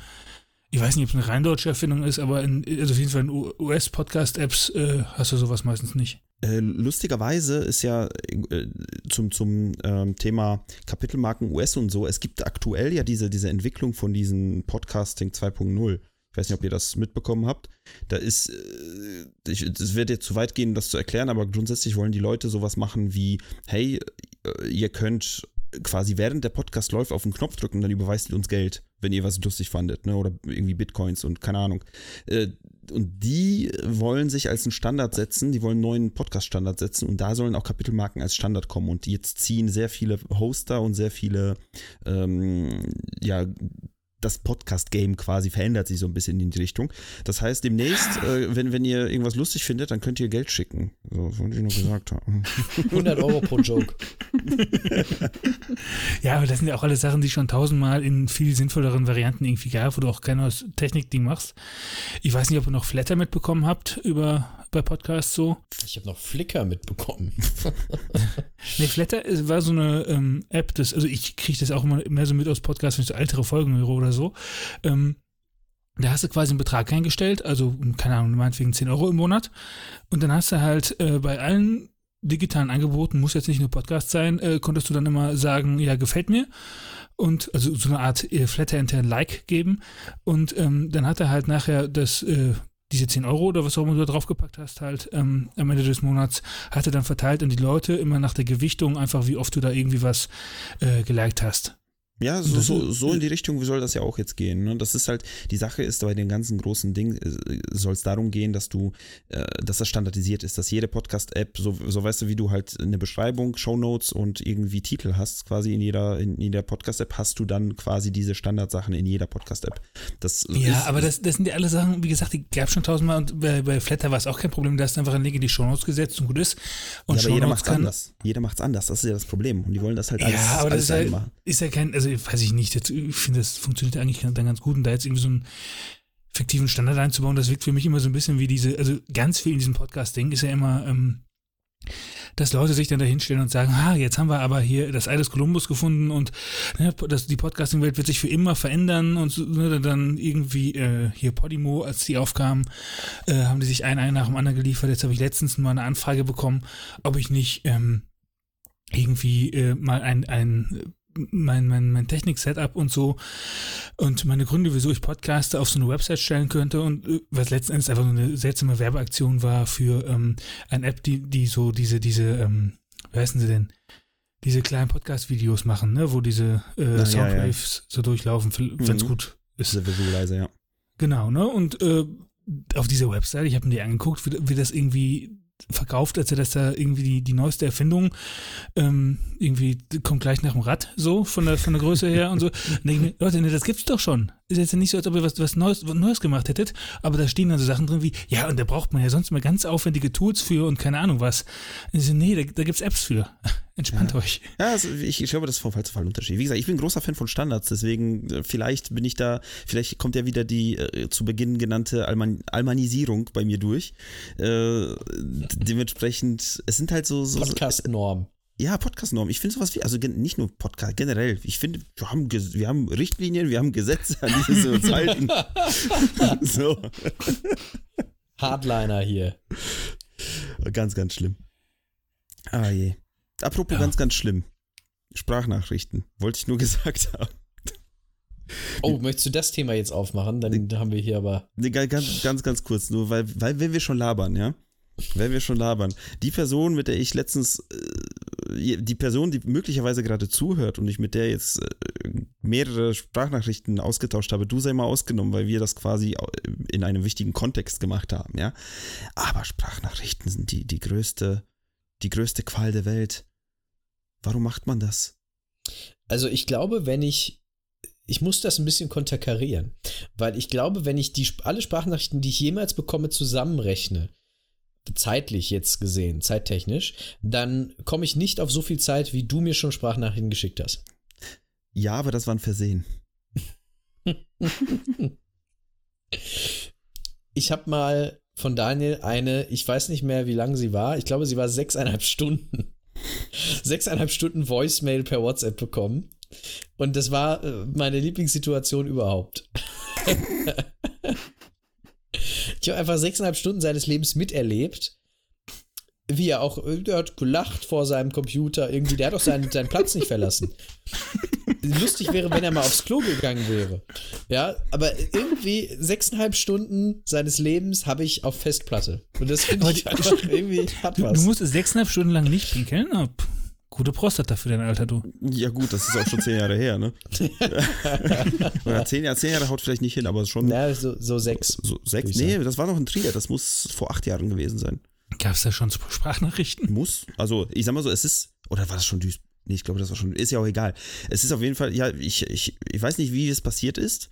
ich weiß nicht, ob es eine rein deutsche Erfindung ist, aber in, also auf jeden Fall in US-Podcast-Apps äh, hast du sowas meistens nicht. Äh, lustigerweise ist ja äh, zum, zum ähm, Thema Kapitelmarken US und so, es gibt aktuell ja diese, diese Entwicklung von diesen Podcasting 2.0. Ich weiß nicht, ob ihr das mitbekommen habt. Da ist, äh, es wird jetzt zu weit gehen, das zu erklären, aber grundsätzlich wollen die Leute sowas machen wie, hey, äh, ihr könnt quasi während der Podcast läuft auf den Knopf drücken, dann überweist ihr uns Geld, wenn ihr was lustig fandet, ne? Oder irgendwie Bitcoins und keine Ahnung. Äh, und die wollen sich als einen Standard setzen, die wollen einen neuen Podcast-Standard setzen und da sollen auch Kapitelmarken als Standard kommen. Und jetzt ziehen sehr viele Hoster und sehr viele, ähm, ja, das Podcast-Game quasi verändert sich so ein bisschen in die Richtung. Das heißt, demnächst, äh, wenn, wenn ihr irgendwas lustig findet, dann könnt ihr Geld schicken. So, das wollte ich nur gesagt haben. (laughs) 100 Euro pro Joke. (laughs) Ja, aber das sind ja auch alle Sachen, die schon tausendmal in viel sinnvolleren Varianten irgendwie gab, wo du auch kein neues Technikding machst. Ich weiß nicht, ob ihr noch Flatter mitbekommen habt über bei Podcasts so. Ich habe noch Flickr mitbekommen. (laughs) Nee, Flatter war so eine ähm, App, das, also ich kriege das auch immer mehr so mit aus Podcasts, wenn ich so ältere Folgen höre oder so. Ähm, da hast du quasi einen Betrag eingestellt, also, keine Ahnung, meinetwegen 10 Euro im Monat. Und dann hast du halt äh, bei allen digitalen Angeboten, muss jetzt nicht nur Podcast sein, äh, konntest du dann immer sagen, ja, gefällt mir. Und also so eine Art äh, Flatter intern Like geben. Und ähm, dann hat er halt nachher das, äh, diese 10 Euro oder was auch immer du da draufgepackt hast, halt ähm, am Ende des Monats, hat er dann verteilt an die Leute immer nach der Gewichtung einfach, wie oft du da irgendwie was äh, geliked hast. Ja, so, Das so, so in die Richtung soll das ja auch jetzt gehen. Ne? Das ist halt, die Sache ist bei den ganzen großen Dingen, äh, soll es darum gehen, dass du, äh, dass das standardisiert ist, dass jede Podcast-App, so, so weißt du, wie du halt eine Beschreibung, Shownotes und irgendwie Titel hast, quasi in jeder, in jeder Podcast-App, hast du dann quasi diese Standardsachen in jeder Podcast-App. Das Ja, aber das, das sind ja alle Sachen, wie gesagt, die gab es schon tausendmal und bei, bei Flatter war es auch kein Problem, da hast du einfach einen Link in die Shownotes gesetzt und gut ist. Und ja, aber jeder Shownotes macht's anders. Jeder macht's anders. Das ist ja das Problem. Und die wollen das halt alles, ja, aber das alles ist, halt, ist ja kein, also weiß ich nicht, jetzt, ich finde, das funktioniert eigentlich dann ganz gut und da jetzt irgendwie so einen fiktiven Standard einzubauen, das wirkt für mich immer so ein bisschen wie diese, also ganz viel in diesem Podcast-Ding ist ja immer, ähm, dass Leute sich dann da hinstellen und sagen, ah, jetzt haben wir aber hier das Ei des Kolumbus gefunden und ne, das, die Podcasting-Welt wird sich für immer verändern und ne, dann irgendwie äh, hier Podimo, als die aufkamen, äh, haben die sich einen, einen nach dem anderen geliefert. Jetzt habe ich letztens mal eine Anfrage bekommen, ob ich nicht ähm, irgendwie äh, mal ein, ein mein, mein, mein Technik-Setup und so und meine Gründe, wieso ich Podcaster auf so eine Website stellen könnte und äh, was letzten Endes einfach so eine seltsame Werbeaktion war für ähm, eine App, die, die so diese, diese, ähm, wie heißen sie denn? Diese kleinen Podcast-Videos machen, ne, wo diese äh, ja, Soundwaves so durchlaufen, wenn es Mhm. gut ist. Diese Visualizer, ja. Genau, ne? Und äh, auf dieser Website, ich habe mir die angeguckt, wie, wie das irgendwie verkauft, als er das da irgendwie die, die neueste Erfindung ähm, irgendwie kommt gleich nach dem Rad, so von der, von der Größe her und so. (laughs) Und denke ich mir, Leute, ne, das gibt's doch schon. Ist jetzt ja nicht so, als ob ihr was, was, Neues, was Neues gemacht hättet, aber da stehen dann so Sachen drin wie, ja, und da braucht man ja sonst mal ganz aufwendige Tools für und keine Ahnung was. Und so, nee, da, da gibt's Apps für. (laughs) Entspannt Ja. euch. Ja, also ich, ich glaube, das ist vom Fall zu Fall Unterschied. Wie gesagt, ich bin ein großer Fan von Standards, deswegen äh, vielleicht bin ich da, vielleicht kommt ja wieder die äh, zu Beginn genannte Alman Almanisierung bei mir durch. Äh, dementsprechend, es sind halt so, so, so Podcast-Norm. Ja, Podcast-Norm. Ich finde sowas wie, also nicht nur Podcast, generell. Ich finde, wir haben, wir haben Richtlinien, wir haben Gesetze, an die wir uns (laughs) halten. (laughs) so, Hardliner hier. ganz, ganz schlimm. Ah je. Apropos Ja. ganz, ganz schlimm. Sprachnachrichten. Wollte ich nur (laughs) gesagt haben. Oh, möchtest du das Thema jetzt aufmachen? Dann haben wir hier aber. Ga- ganz, ganz, ganz kurz, nur weil, weil, wenn wir schon labern, ja, wenn wir schon labern, die Person, mit der ich letztens, äh, die Person, die möglicherweise gerade zuhört und ich mit der jetzt äh, mehrere Sprachnachrichten ausgetauscht habe, du sei mal ausgenommen, weil wir das quasi in einem wichtigen Kontext gemacht haben, ja. Aber Sprachnachrichten sind die, die größte, die größte Qual der Welt. Warum macht man das? Also ich glaube, wenn ich. Ich muss das ein bisschen konterkarieren. Weil ich glaube, wenn ich die, alle Sprachnachrichten, die ich jemals bekomme, zusammenrechne, zeitlich jetzt gesehen, zeittechnisch, dann komme ich nicht auf so viel Zeit, wie du mir schon Sprachnachrichten geschickt hast. Ja, aber das war ein Versehen. (laughs) Ich habe mal von Daniel eine, ich weiß nicht mehr, wie lang sie war. Ich glaube, sie war sechseinhalb Stunden. (laughs) Sechseinhalb Stunden Voicemail per WhatsApp bekommen. Und das war äh, meine Lieblingssituation überhaupt. (laughs) ich habe einfach sechseinhalb Stunden seines Lebens miterlebt. Wie er auch, der hat gelacht vor seinem Computer irgendwie. Der hat auch seinen, seinen Platz nicht verlassen. (laughs) Lustig wäre, wenn er mal aufs Klo gegangen wäre. Ja, aber irgendwie sechseinhalb Stunden seines Lebens habe ich auf Festplatte. Und das finde ich einfach (laughs) irgendwie hat Du, was. du musstest sechseinhalb Stunden lang nicht pinkeln? Pff, gute Prostata für dein Alter, du. Ja, gut, das ist auch schon zehn Jahre her, ne? (laughs) Oder zehn Jahre, zehn Jahre haut vielleicht nicht hin, aber schon Na, so, so sechs. so sechs. Nee, das war noch ein Trier, das muss vor acht Jahren gewesen sein. Gab es da schon Sprachnachrichten? Muss. Also, ich sag mal so, es ist, oder war das schon Duisburg? Nee, ich glaube, das war schon, ist ja auch egal. Es ist auf jeden Fall, ja, ich, ich, ich weiß nicht, wie es passiert ist.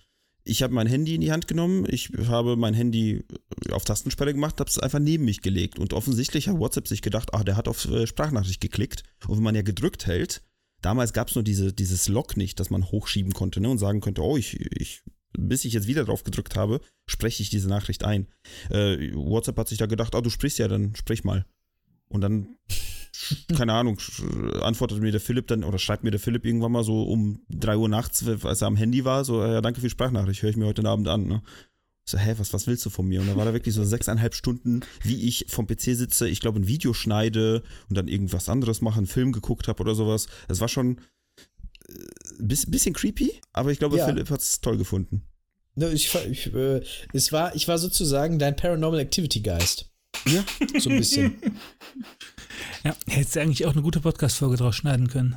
Ich habe mein Handy in die Hand genommen, ich habe mein Handy auf Tastensperre gemacht, habe es einfach neben mich gelegt und offensichtlich hat WhatsApp sich gedacht, ah, der hat auf äh, Sprachnachricht geklickt und wenn man ja gedrückt hält, damals gab es nur diese, dieses Lock nicht, dass man hochschieben konnte ne, und sagen könnte, oh, ich, ich, bis ich jetzt wieder drauf gedrückt habe, spreche ich diese Nachricht ein. Äh, WhatsApp hat sich da gedacht, ah, du sprichst ja, dann sprich mal. Und dann, keine Ahnung, antwortet mir der Philipp dann oder schreibt mir der Philipp irgendwann mal so um 3 Uhr nachts, als er am Handy war, so, ja, danke für die Sprachnachricht, höre ich mir heute Abend an. Ne? Ich So, hä, was, was willst du von mir? Und da war da wirklich so sechseinhalb Stunden, wie ich vom PC sitze, ich glaube, ein Video schneide und dann irgendwas anderes mache, einen Film geguckt habe oder sowas. Es war schon ein bisschen creepy, aber ich glaube, Ja. Philipp hat es toll gefunden. Ne, ich, ich, äh, es war, ich war sozusagen dein Paranormal Activity Geist. Ja. So ein bisschen. (laughs) Ja, hättest du eigentlich auch eine gute Podcast-Folge draus schneiden können.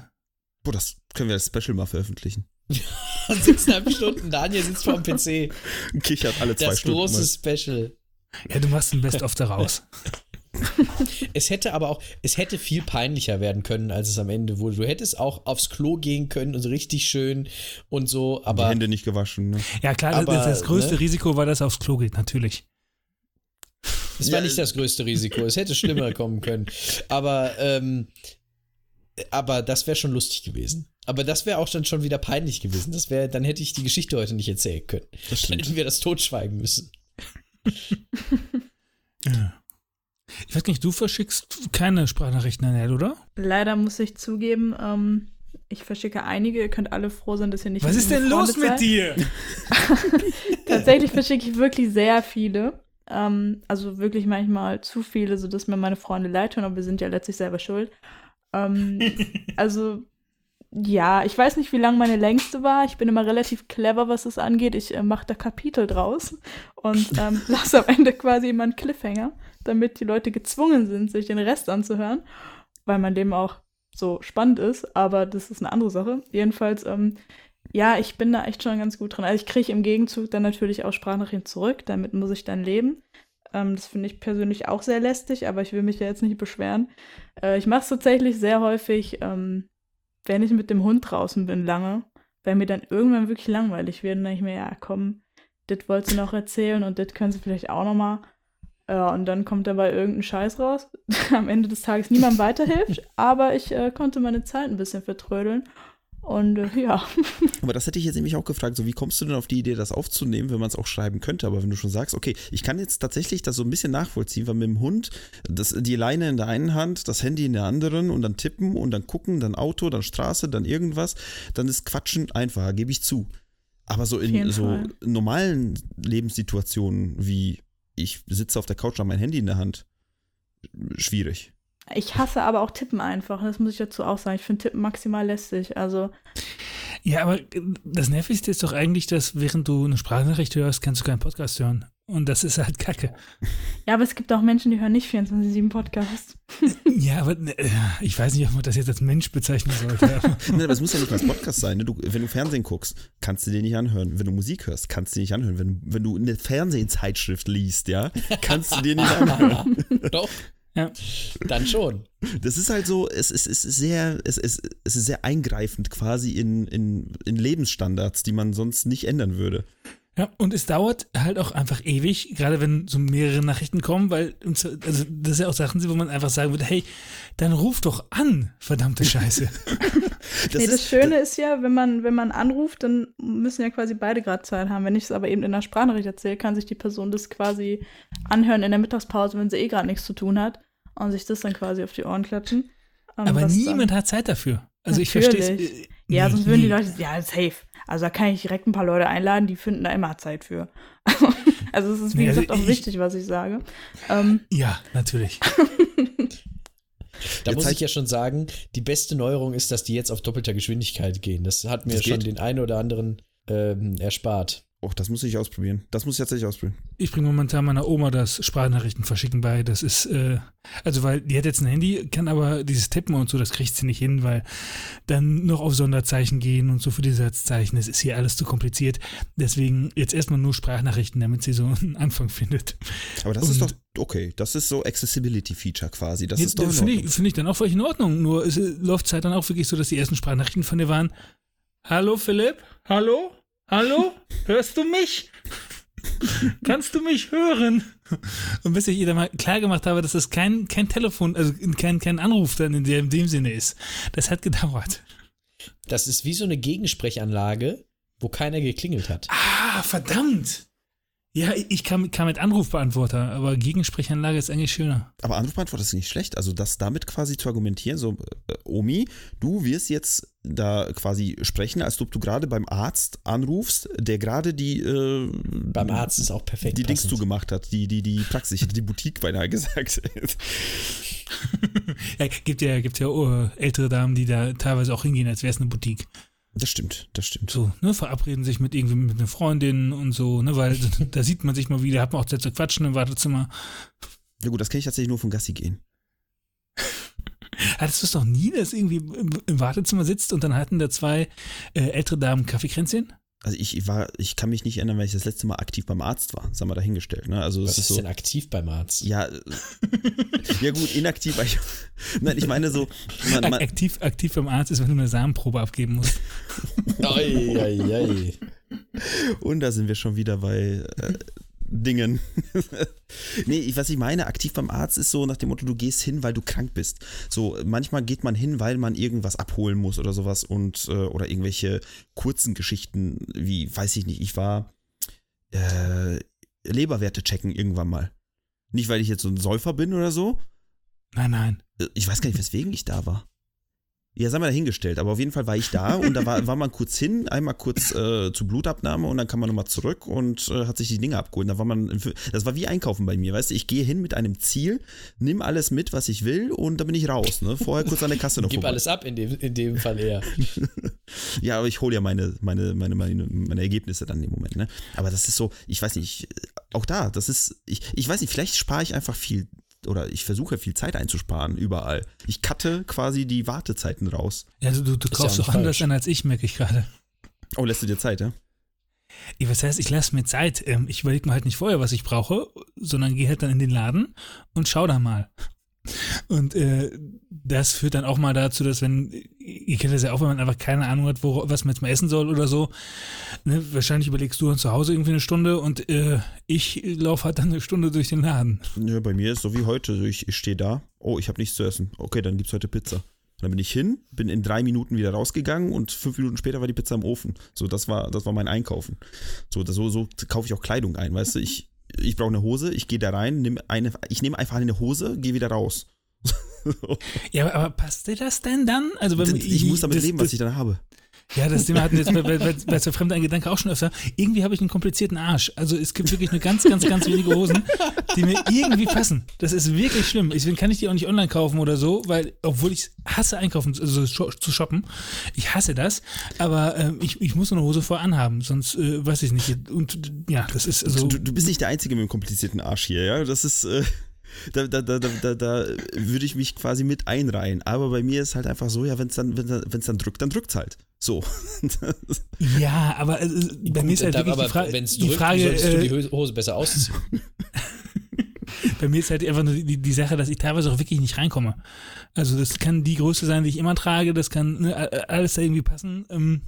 Boah, das können wir als Special mal veröffentlichen. (laughs) Sechseinhalb Stunden, Daniel sitzt vor dem PC. Kichert alle zwei Das Stunden. große mal. Special. Ja, du machst ein Best-of daraus. (laughs) Es hätte aber auch, es hätte viel peinlicher werden können, als es am Ende wurde. Du hättest auch aufs Klo gehen können und so richtig schön und so, Die aber Hände nicht gewaschen. Ne? Ja, klar, Aber, das, das größte ne? Risiko war, dass er aufs Klo geht, natürlich. Es war Ja, nicht das größte Risiko. Es hätte schlimmer kommen können. Aber, ähm, aber das wäre schon lustig gewesen. Aber das wäre auch dann schon wieder peinlich gewesen. Das wäre, dann hätte ich die Geschichte heute nicht erzählen können. Das Dann hätten wir das totschweigen müssen. Ja. Ich weiß nicht, du verschickst keine Sprachnachrichten an Ed, oder? Leider muss ich zugeben, ähm, ich verschicke einige. Ihr könnt alle froh sein, dass ihr nicht Was ist denn los mit seid. dir? (laughs) Tatsächlich verschicke ich wirklich sehr viele. Ähm, also wirklich manchmal zu viele, sodass mir meine Freunde leid tun, aber wir sind ja letztlich selber schuld. Ähm, (laughs) also, ja, ich weiß nicht, wie lang meine längste war. Ich bin immer relativ clever, was das angeht. Ich äh, mache da Kapitel draus und ähm, (laughs) lasse am Ende quasi immer einen Cliffhanger, damit die Leute gezwungen sind, sich den Rest anzuhören, weil mein Leben auch so spannend ist, aber das ist eine andere Sache. Jedenfalls, ähm, ja, ich bin da echt schon ganz gut drin. Also ich kriege im Gegenzug dann natürlich auch Sprachnachrichten zurück, damit muss ich dann leben. Ähm, das finde ich persönlich auch sehr lästig, aber ich will mich ja jetzt nicht beschweren. Äh, ich mache es tatsächlich sehr häufig, ähm, wenn ich mit dem Hund draußen bin lange, weil mir dann irgendwann wirklich langweilig wird. Und dann ich mir, ja, komm, das wolltest du noch erzählen und das können sie vielleicht auch noch mal. Ja, und dann kommt dabei irgendein Scheiß raus, (laughs) am Ende des Tages niemandem weiterhilft, aber ich äh, konnte meine Zeit ein bisschen vertrödeln. Und äh, ja, (laughs) Aber das hätte ich jetzt nämlich auch gefragt, so wie kommst du denn auf die Idee, das aufzunehmen, wenn man es auch schreiben könnte? Aber wenn du schon sagst, okay, ich kann jetzt tatsächlich das so ein bisschen nachvollziehen, weil mit dem Hund das, die Leine in der einen Hand, das Handy in der anderen und dann tippen und dann gucken, dann Auto, dann Straße, dann irgendwas, dann ist Quatschen einfacher, gebe ich zu. Aber so in so Fall. normalen Lebenssituationen wie ich sitze auf der Couch, habe mein Handy in der Hand, schwierig. Ich hasse aber auch Tippen einfach. Das muss ich dazu auch sagen. Ich finde Tippen maximal lästig. Also, Ja, aber das Nervigste ist doch eigentlich, dass während du eine Sprachnachricht hörst, kannst du keinen Podcast hören. Und das ist halt kacke. ja, aber es gibt auch Menschen, die hören nicht 24-7 Podcasts. (laughs) Ja, aber äh, ich weiß nicht, ob man das jetzt als Mensch bezeichnen sollte. aber- (laughs) Nee, aber es muss ja nicht mal ein Podcast sein. Ne? Du, wenn du Fernsehen guckst, kannst du dir nicht anhören. Wenn du Musik hörst, kannst du dir nicht anhören. Wenn, wenn du eine Fernsehzeitschrift liest, ja, kannst du dir nicht (laughs) anhören. Doch. Ja. Dann schon. Das ist halt so, es, es, es ist sehr, es, es, es ist sehr eingreifend quasi in, in, in Lebensstandards, die man sonst nicht ändern würde. Ja, und es dauert halt auch einfach ewig, gerade wenn so mehrere Nachrichten kommen, weil also das ja auch Sachen sind, wo man einfach sagen würde, hey, dann ruf doch an, verdammte Scheiße. (laughs) Das (laughs) nee, das ist, Schöne ist ja, wenn man, wenn man anruft, dann müssen ja quasi beide gerade Zeit haben. Wenn ich es aber eben in der Sprachnachricht erzähle, kann sich die Person das quasi anhören in der Mittagspause, wenn sie eh gerade nichts zu tun hat und sich das dann quasi auf die Ohren klatschen. Ähm, Aber niemand dann, hat Zeit dafür. Also ich verstehe es. Natürlich. äh, Ja, nee, sonst würden die. Leute, ja, safe. Also da kann ich direkt ein paar Leute einladen, die finden da immer Zeit für. (laughs) also es ist, wie Nee, also gesagt, auch ich- wichtig, was ich sage. Ähm, Ja, natürlich. (laughs) Da Jetzt muss ich ja schon sagen, die beste Neuerung ist, dass die jetzt auf doppelter Geschwindigkeit gehen. Das hat mir Das schon geht? den einen oder anderen ähm, erspart. Oh, das muss ich ausprobieren. Das muss ich tatsächlich ausprobieren. Ich bringe momentan meiner Oma das Sprachnachrichten verschicken bei. Das ist, äh, also weil die hat jetzt ein Handy, kann aber dieses Tippen und so, das kriegt sie nicht hin, weil dann noch auf Sonderzeichen gehen und so für die Satzzeichen. Das ist hier alles zu kompliziert. Deswegen jetzt erstmal nur Sprachnachrichten, damit sie so einen Anfang findet. Aber das ist doch Und- okay. Das ist so Accessibility-Feature quasi. Das Ja, ist doch in Finde ich, find ich dann auch völlig in Ordnung. Nur es äh, läuft Zeit dann auch wirklich so, dass die ersten Sprachnachrichten von dir waren. Hallo Philipp? Hallo? Hallo? Hörst du mich? Kannst du mich hören? Und bis ich ihr dann mal klar gemacht habe, dass das kein, kein Telefon, also kein, kein Anruf dann in, der, in dem Sinne ist. Das hat gedauert. Das ist wie so eine Gegensprechanlage, wo keiner geklingelt hat. Ah, verdammt! Ja, ich kam, kam mit Anrufbeantworter, aber Gegensprechanlage ist eigentlich schöner. Aber Anrufbeantworter ist nicht schlecht. Also das damit quasi zu argumentieren, so äh, Omi, du wirst jetzt da quasi sprechen, als ob du gerade beim Arzt anrufst, der gerade die äh, Beim Arzt ist auch perfekt. die Dings passend. zugemacht hat, die die die Praxis, ich hätte die Boutique beinahe (laughs) gesagt. (laughs) Ja, gibt ja, gibt ja äh, ältere Damen, die da teilweise auch hingehen, als wäre es eine Boutique. Das stimmt, das stimmt. So, ne, verabreden sich mit irgendwie mit einer Freundin und so, ne, weil (laughs) da sieht man sich mal wieder, hat man auch Zeit zu quatschen im Wartezimmer. Ja gut, das kenne ich tatsächlich nur von Gassi gehen. Hattest du es doch nie, dass irgendwie im, im Wartezimmer sitzt und dann hatten da zwei äh, ältere Damen Kaffeekränzchen? Also ich war, ich kann mich nicht erinnern, weil ich das letzte Mal aktiv beim Arzt war. Das haben wir dahingestellt. Ne? Also Was es ist ist so. denn aktiv beim Arzt? Ja, (laughs) ja gut, inaktiv. Ich, nein, ich meine so, man, man, aktiv, aktiv beim Arzt ist, wenn du eine Samenprobe abgeben musst. Ei, ei, ei. und da sind wir schon wieder bei äh, Dingen. (laughs) nee, ich, was ich meine, aktiv beim Arzt ist so nach dem Motto, du gehst hin, weil du krank bist. So, manchmal geht man hin, weil man irgendwas abholen muss oder sowas und äh, oder irgendwelche kurzen Geschichten, wie, weiß ich nicht, ich war äh, Leberwerte checken irgendwann mal. Nicht, weil ich jetzt so ein Säufer bin oder so. Nein, nein. Äh, Ich weiß gar nicht, weswegen ich da war. Ja, sei mal dahingestellt, aber auf jeden Fall war ich da und da war, war man kurz hin, einmal kurz äh, zur Blutabnahme und dann kam man nochmal zurück und äh, hat sich die Dinge abgeholt. Da war man, das war wie Einkaufen bei mir, weißt du, ich gehe hin mit einem Ziel, nimm alles mit, was ich will und dann bin ich raus, ne? Vorher kurz an der Kasse noch Gib vorbei. alles ab in dem, in dem Fall eher. (laughs) Ja, aber ich hole ja meine, meine, meine, meine, meine Ergebnisse dann im Moment, ne? Aber das ist so, ich weiß nicht, auch da, das ist, ich, ich weiß nicht, vielleicht spare ich einfach viel oder ich versuche viel Zeit einzusparen überall. Ich cutte quasi die Wartezeiten raus. Ja, du, du, du ja kaufst nicht doch anders an als ich, merke ich gerade. Oh, lässt du dir Zeit, ja? Ja, Was heißt, ich lasse mir Zeit. Ähm, Ich überlege mir halt nicht vorher, was ich brauche, sondern gehe halt dann in den Laden und schau da mal. Und äh, das führt dann auch mal dazu, dass wenn, ihr kennt das ja auch, wenn man einfach keine Ahnung hat, wo, was man jetzt mal essen soll oder so, ne, wahrscheinlich überlegst du dann zu Hause irgendwie eine Stunde und äh, ich laufe halt dann eine Stunde durch den Laden. Ja, bei mir ist so wie heute. Ich, ich stehe da. Oh, ich habe nichts zu essen. Okay, dann gibt's heute Pizza. Dann bin ich hin, bin in drei Minuten wieder rausgegangen und fünf Minuten später war die Pizza im Ofen. So, das war, das war mein Einkaufen. So, das, so, so kaufe ich auch Kleidung ein, weißt du? Ich, ich brauche eine Hose, ich gehe da rein, nimm eine, ich nehme einfach eine Hose, gehe wieder raus. (laughs) Ja, aber, passt dir das denn dann? Also wenn ich muss damit das- leben, das, was ich dann habe. Ja, das Thema hatten wir jetzt bei, bei, bei, bei zur fremden Gedanke auch schon öfter. Irgendwie habe ich einen komplizierten Arsch. Also es gibt wirklich nur ganz, ganz, ganz wenige Hosen, die mir irgendwie passen. Das ist wirklich schlimm. Deswegen kann ich die auch nicht online kaufen oder so, weil, obwohl ich hasse einkaufen, also zu shoppen, ich hasse das, aber ähm, ich, ich muss eine Hose vorher anhaben, sonst äh, weiß ich nicht. Und ja, das ist so. Du, du bist nicht der Einzige mit dem komplizierten Arsch hier, ja? Das ist, äh, da, da, da, da, da, würde ich mich quasi mit einreihen. Aber bei mir ist halt einfach so, ja, wenn es dann, wenn es dann drückt, dann drückt's halt. So. (laughs) ja, aber äh, bei mir ist halt wirklich die, Fra wenn es die drückt, Frage. solltest du die Äh, Hö- Hose besser ausziehen. (laughs) Bei mir ist halt einfach nur die, die Sache, dass ich teilweise auch wirklich nicht reinkomme. Also das kann die Größe sein, die ich immer trage, das kann ne, alles da irgendwie passen. Ähm,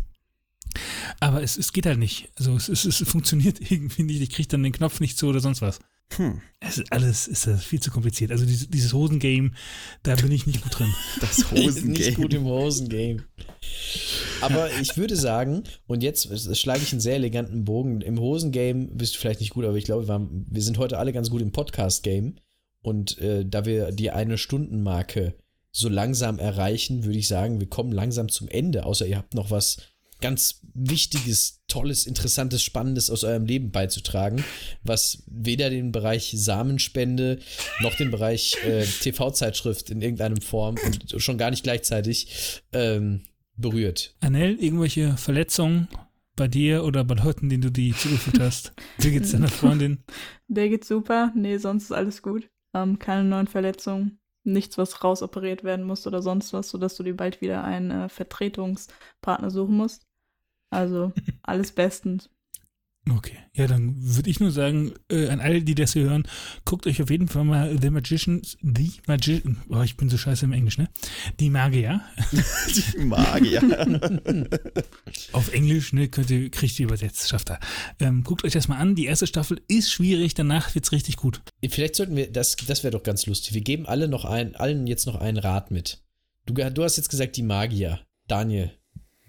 aber es, es geht halt nicht. Also es, es, es funktioniert (laughs) irgendwie nicht. Ich kriege dann den Knopf nicht zu oder sonst was. Hm, Es ist alles ist das viel zu kompliziert. Also dieses, dieses Hosengame, da bin ich nicht gut drin. (laughs) das nicht Hosengame. gut im Hosengame. Aber ich würde sagen, und jetzt schlage ich einen sehr eleganten Bogen. Im Hosengame bist du vielleicht nicht gut, aber ich glaube, wir, haben, wir sind heute alle ganz gut im Podcast-Game. Und äh, da wir die eine Stundenmarke so langsam erreichen, würde ich sagen, wir kommen langsam zum Ende. Außer ihr habt noch was ganz Wichtiges, Tolles, Interessantes, Spannendes aus eurem Leben beizutragen, was weder den Bereich Samenspende noch den Bereich äh, TV-Zeitschrift in irgendeinem Form und schon gar nicht gleichzeitig ähm, berührt. Anel, irgendwelche Verletzungen bei dir oder bei Leuten, denen du die zugefügt hast? Wie geht's deiner Freundin? Der geht super. Nee, sonst ist alles gut. Ähm, keine neuen Verletzungen. Nichts, was rausoperiert werden muss oder sonst was, sodass du dir bald wieder einen äh, Vertretungspartner suchen musst. Also alles bestens. Okay, ja, dann würde ich nur sagen, äh, an alle, die das hier hören, guckt euch auf jeden Fall mal The Magicians, The Magician, oh, ich bin so scheiße im Englisch, ne? Die Magier. (laughs) Die Magier. (laughs) Auf Englisch, ne, könnt ihr, kriegt ihr übersetzt, schafft er. Ähm, guckt euch das mal an, die erste Staffel ist schwierig, danach wird's richtig gut. Vielleicht sollten wir, das, das wäre doch ganz lustig. Wir geben alle noch ein, allen jetzt noch einen Rat mit. Du, du hast jetzt gesagt, die Magier. Daniel.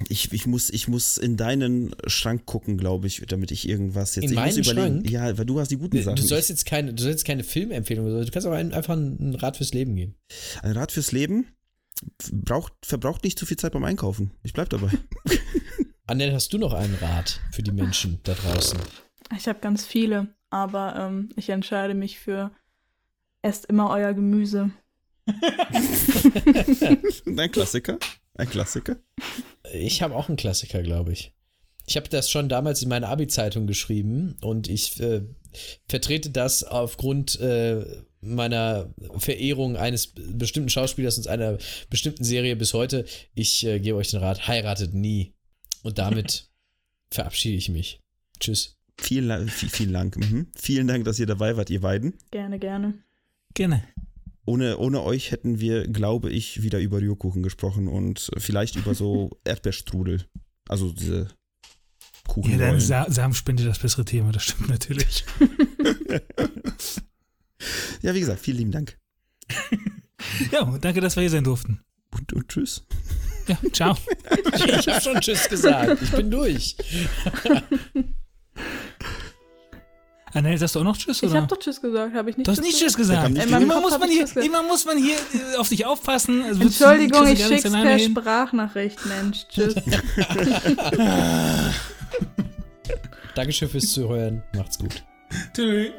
Ich, ich, muss, ich muss in deinen Schrank gucken, glaube ich, damit ich irgendwas jetzt. In ich meinen muss überlegen. Schrank? Ja, weil du hast die guten Sachen. Du sollst jetzt keine, du sollst keine Filmempfehlung, du kannst aber ein, einfach einen Rat fürs Leben geben. Ein Rat fürs Leben braucht, verbraucht nicht zu viel Zeit beim Einkaufen. Ich bleib dabei. (laughs) Annel, hast du noch einen Rat für die Menschen da draußen? Ich habe ganz viele, aber ähm, ich entscheide mich für esst immer euer Gemüse. (laughs) Ein Klassiker. Ein Klassiker. Ich habe auch einen Klassiker, glaube ich. Ich habe das schon damals in meiner Abi-Zeitung geschrieben und ich äh, vertrete das aufgrund äh, meiner Verehrung eines bestimmten Schauspielers und einer bestimmten Serie bis heute. Ich äh, gebe euch den Rat, heiratet nie. Und damit (laughs) verabschiede ich mich. Tschüss. Vielen, vielen Dank. Mhm. Vielen Dank, dass ihr dabei wart, ihr beiden. Gerne, gerne. Gerne. Ohne, ohne euch hätten wir, glaube ich, wieder über Rührkuchen gesprochen und vielleicht über so (laughs) Erdbeerstrudel. Also diese Kuchen. Ja, dann Sa Samenspende das bessere Thema, das stimmt natürlich. (laughs) ja, wie gesagt, vielen lieben Dank. ja, und danke, dass wir hier sein durften. Und, und tschüss. Ja, ciao. (laughs) ich habe schon Tschüss gesagt. Ich bin durch. Annelle, sagst du auch noch Tschüss? Oder? Ich habe doch Tschüss gesagt, habe ich nicht Du hast nicht Tschüss gesagt. Ey, immer, muss man hier, immer muss man hier auf dich aufpassen. Also Entschuldigung, ich schick's per hin. Sprachnachricht, Mensch. Tschüss. (laughs) (laughs) Dankeschön fürs Zuhören. Macht's gut. Tschüss.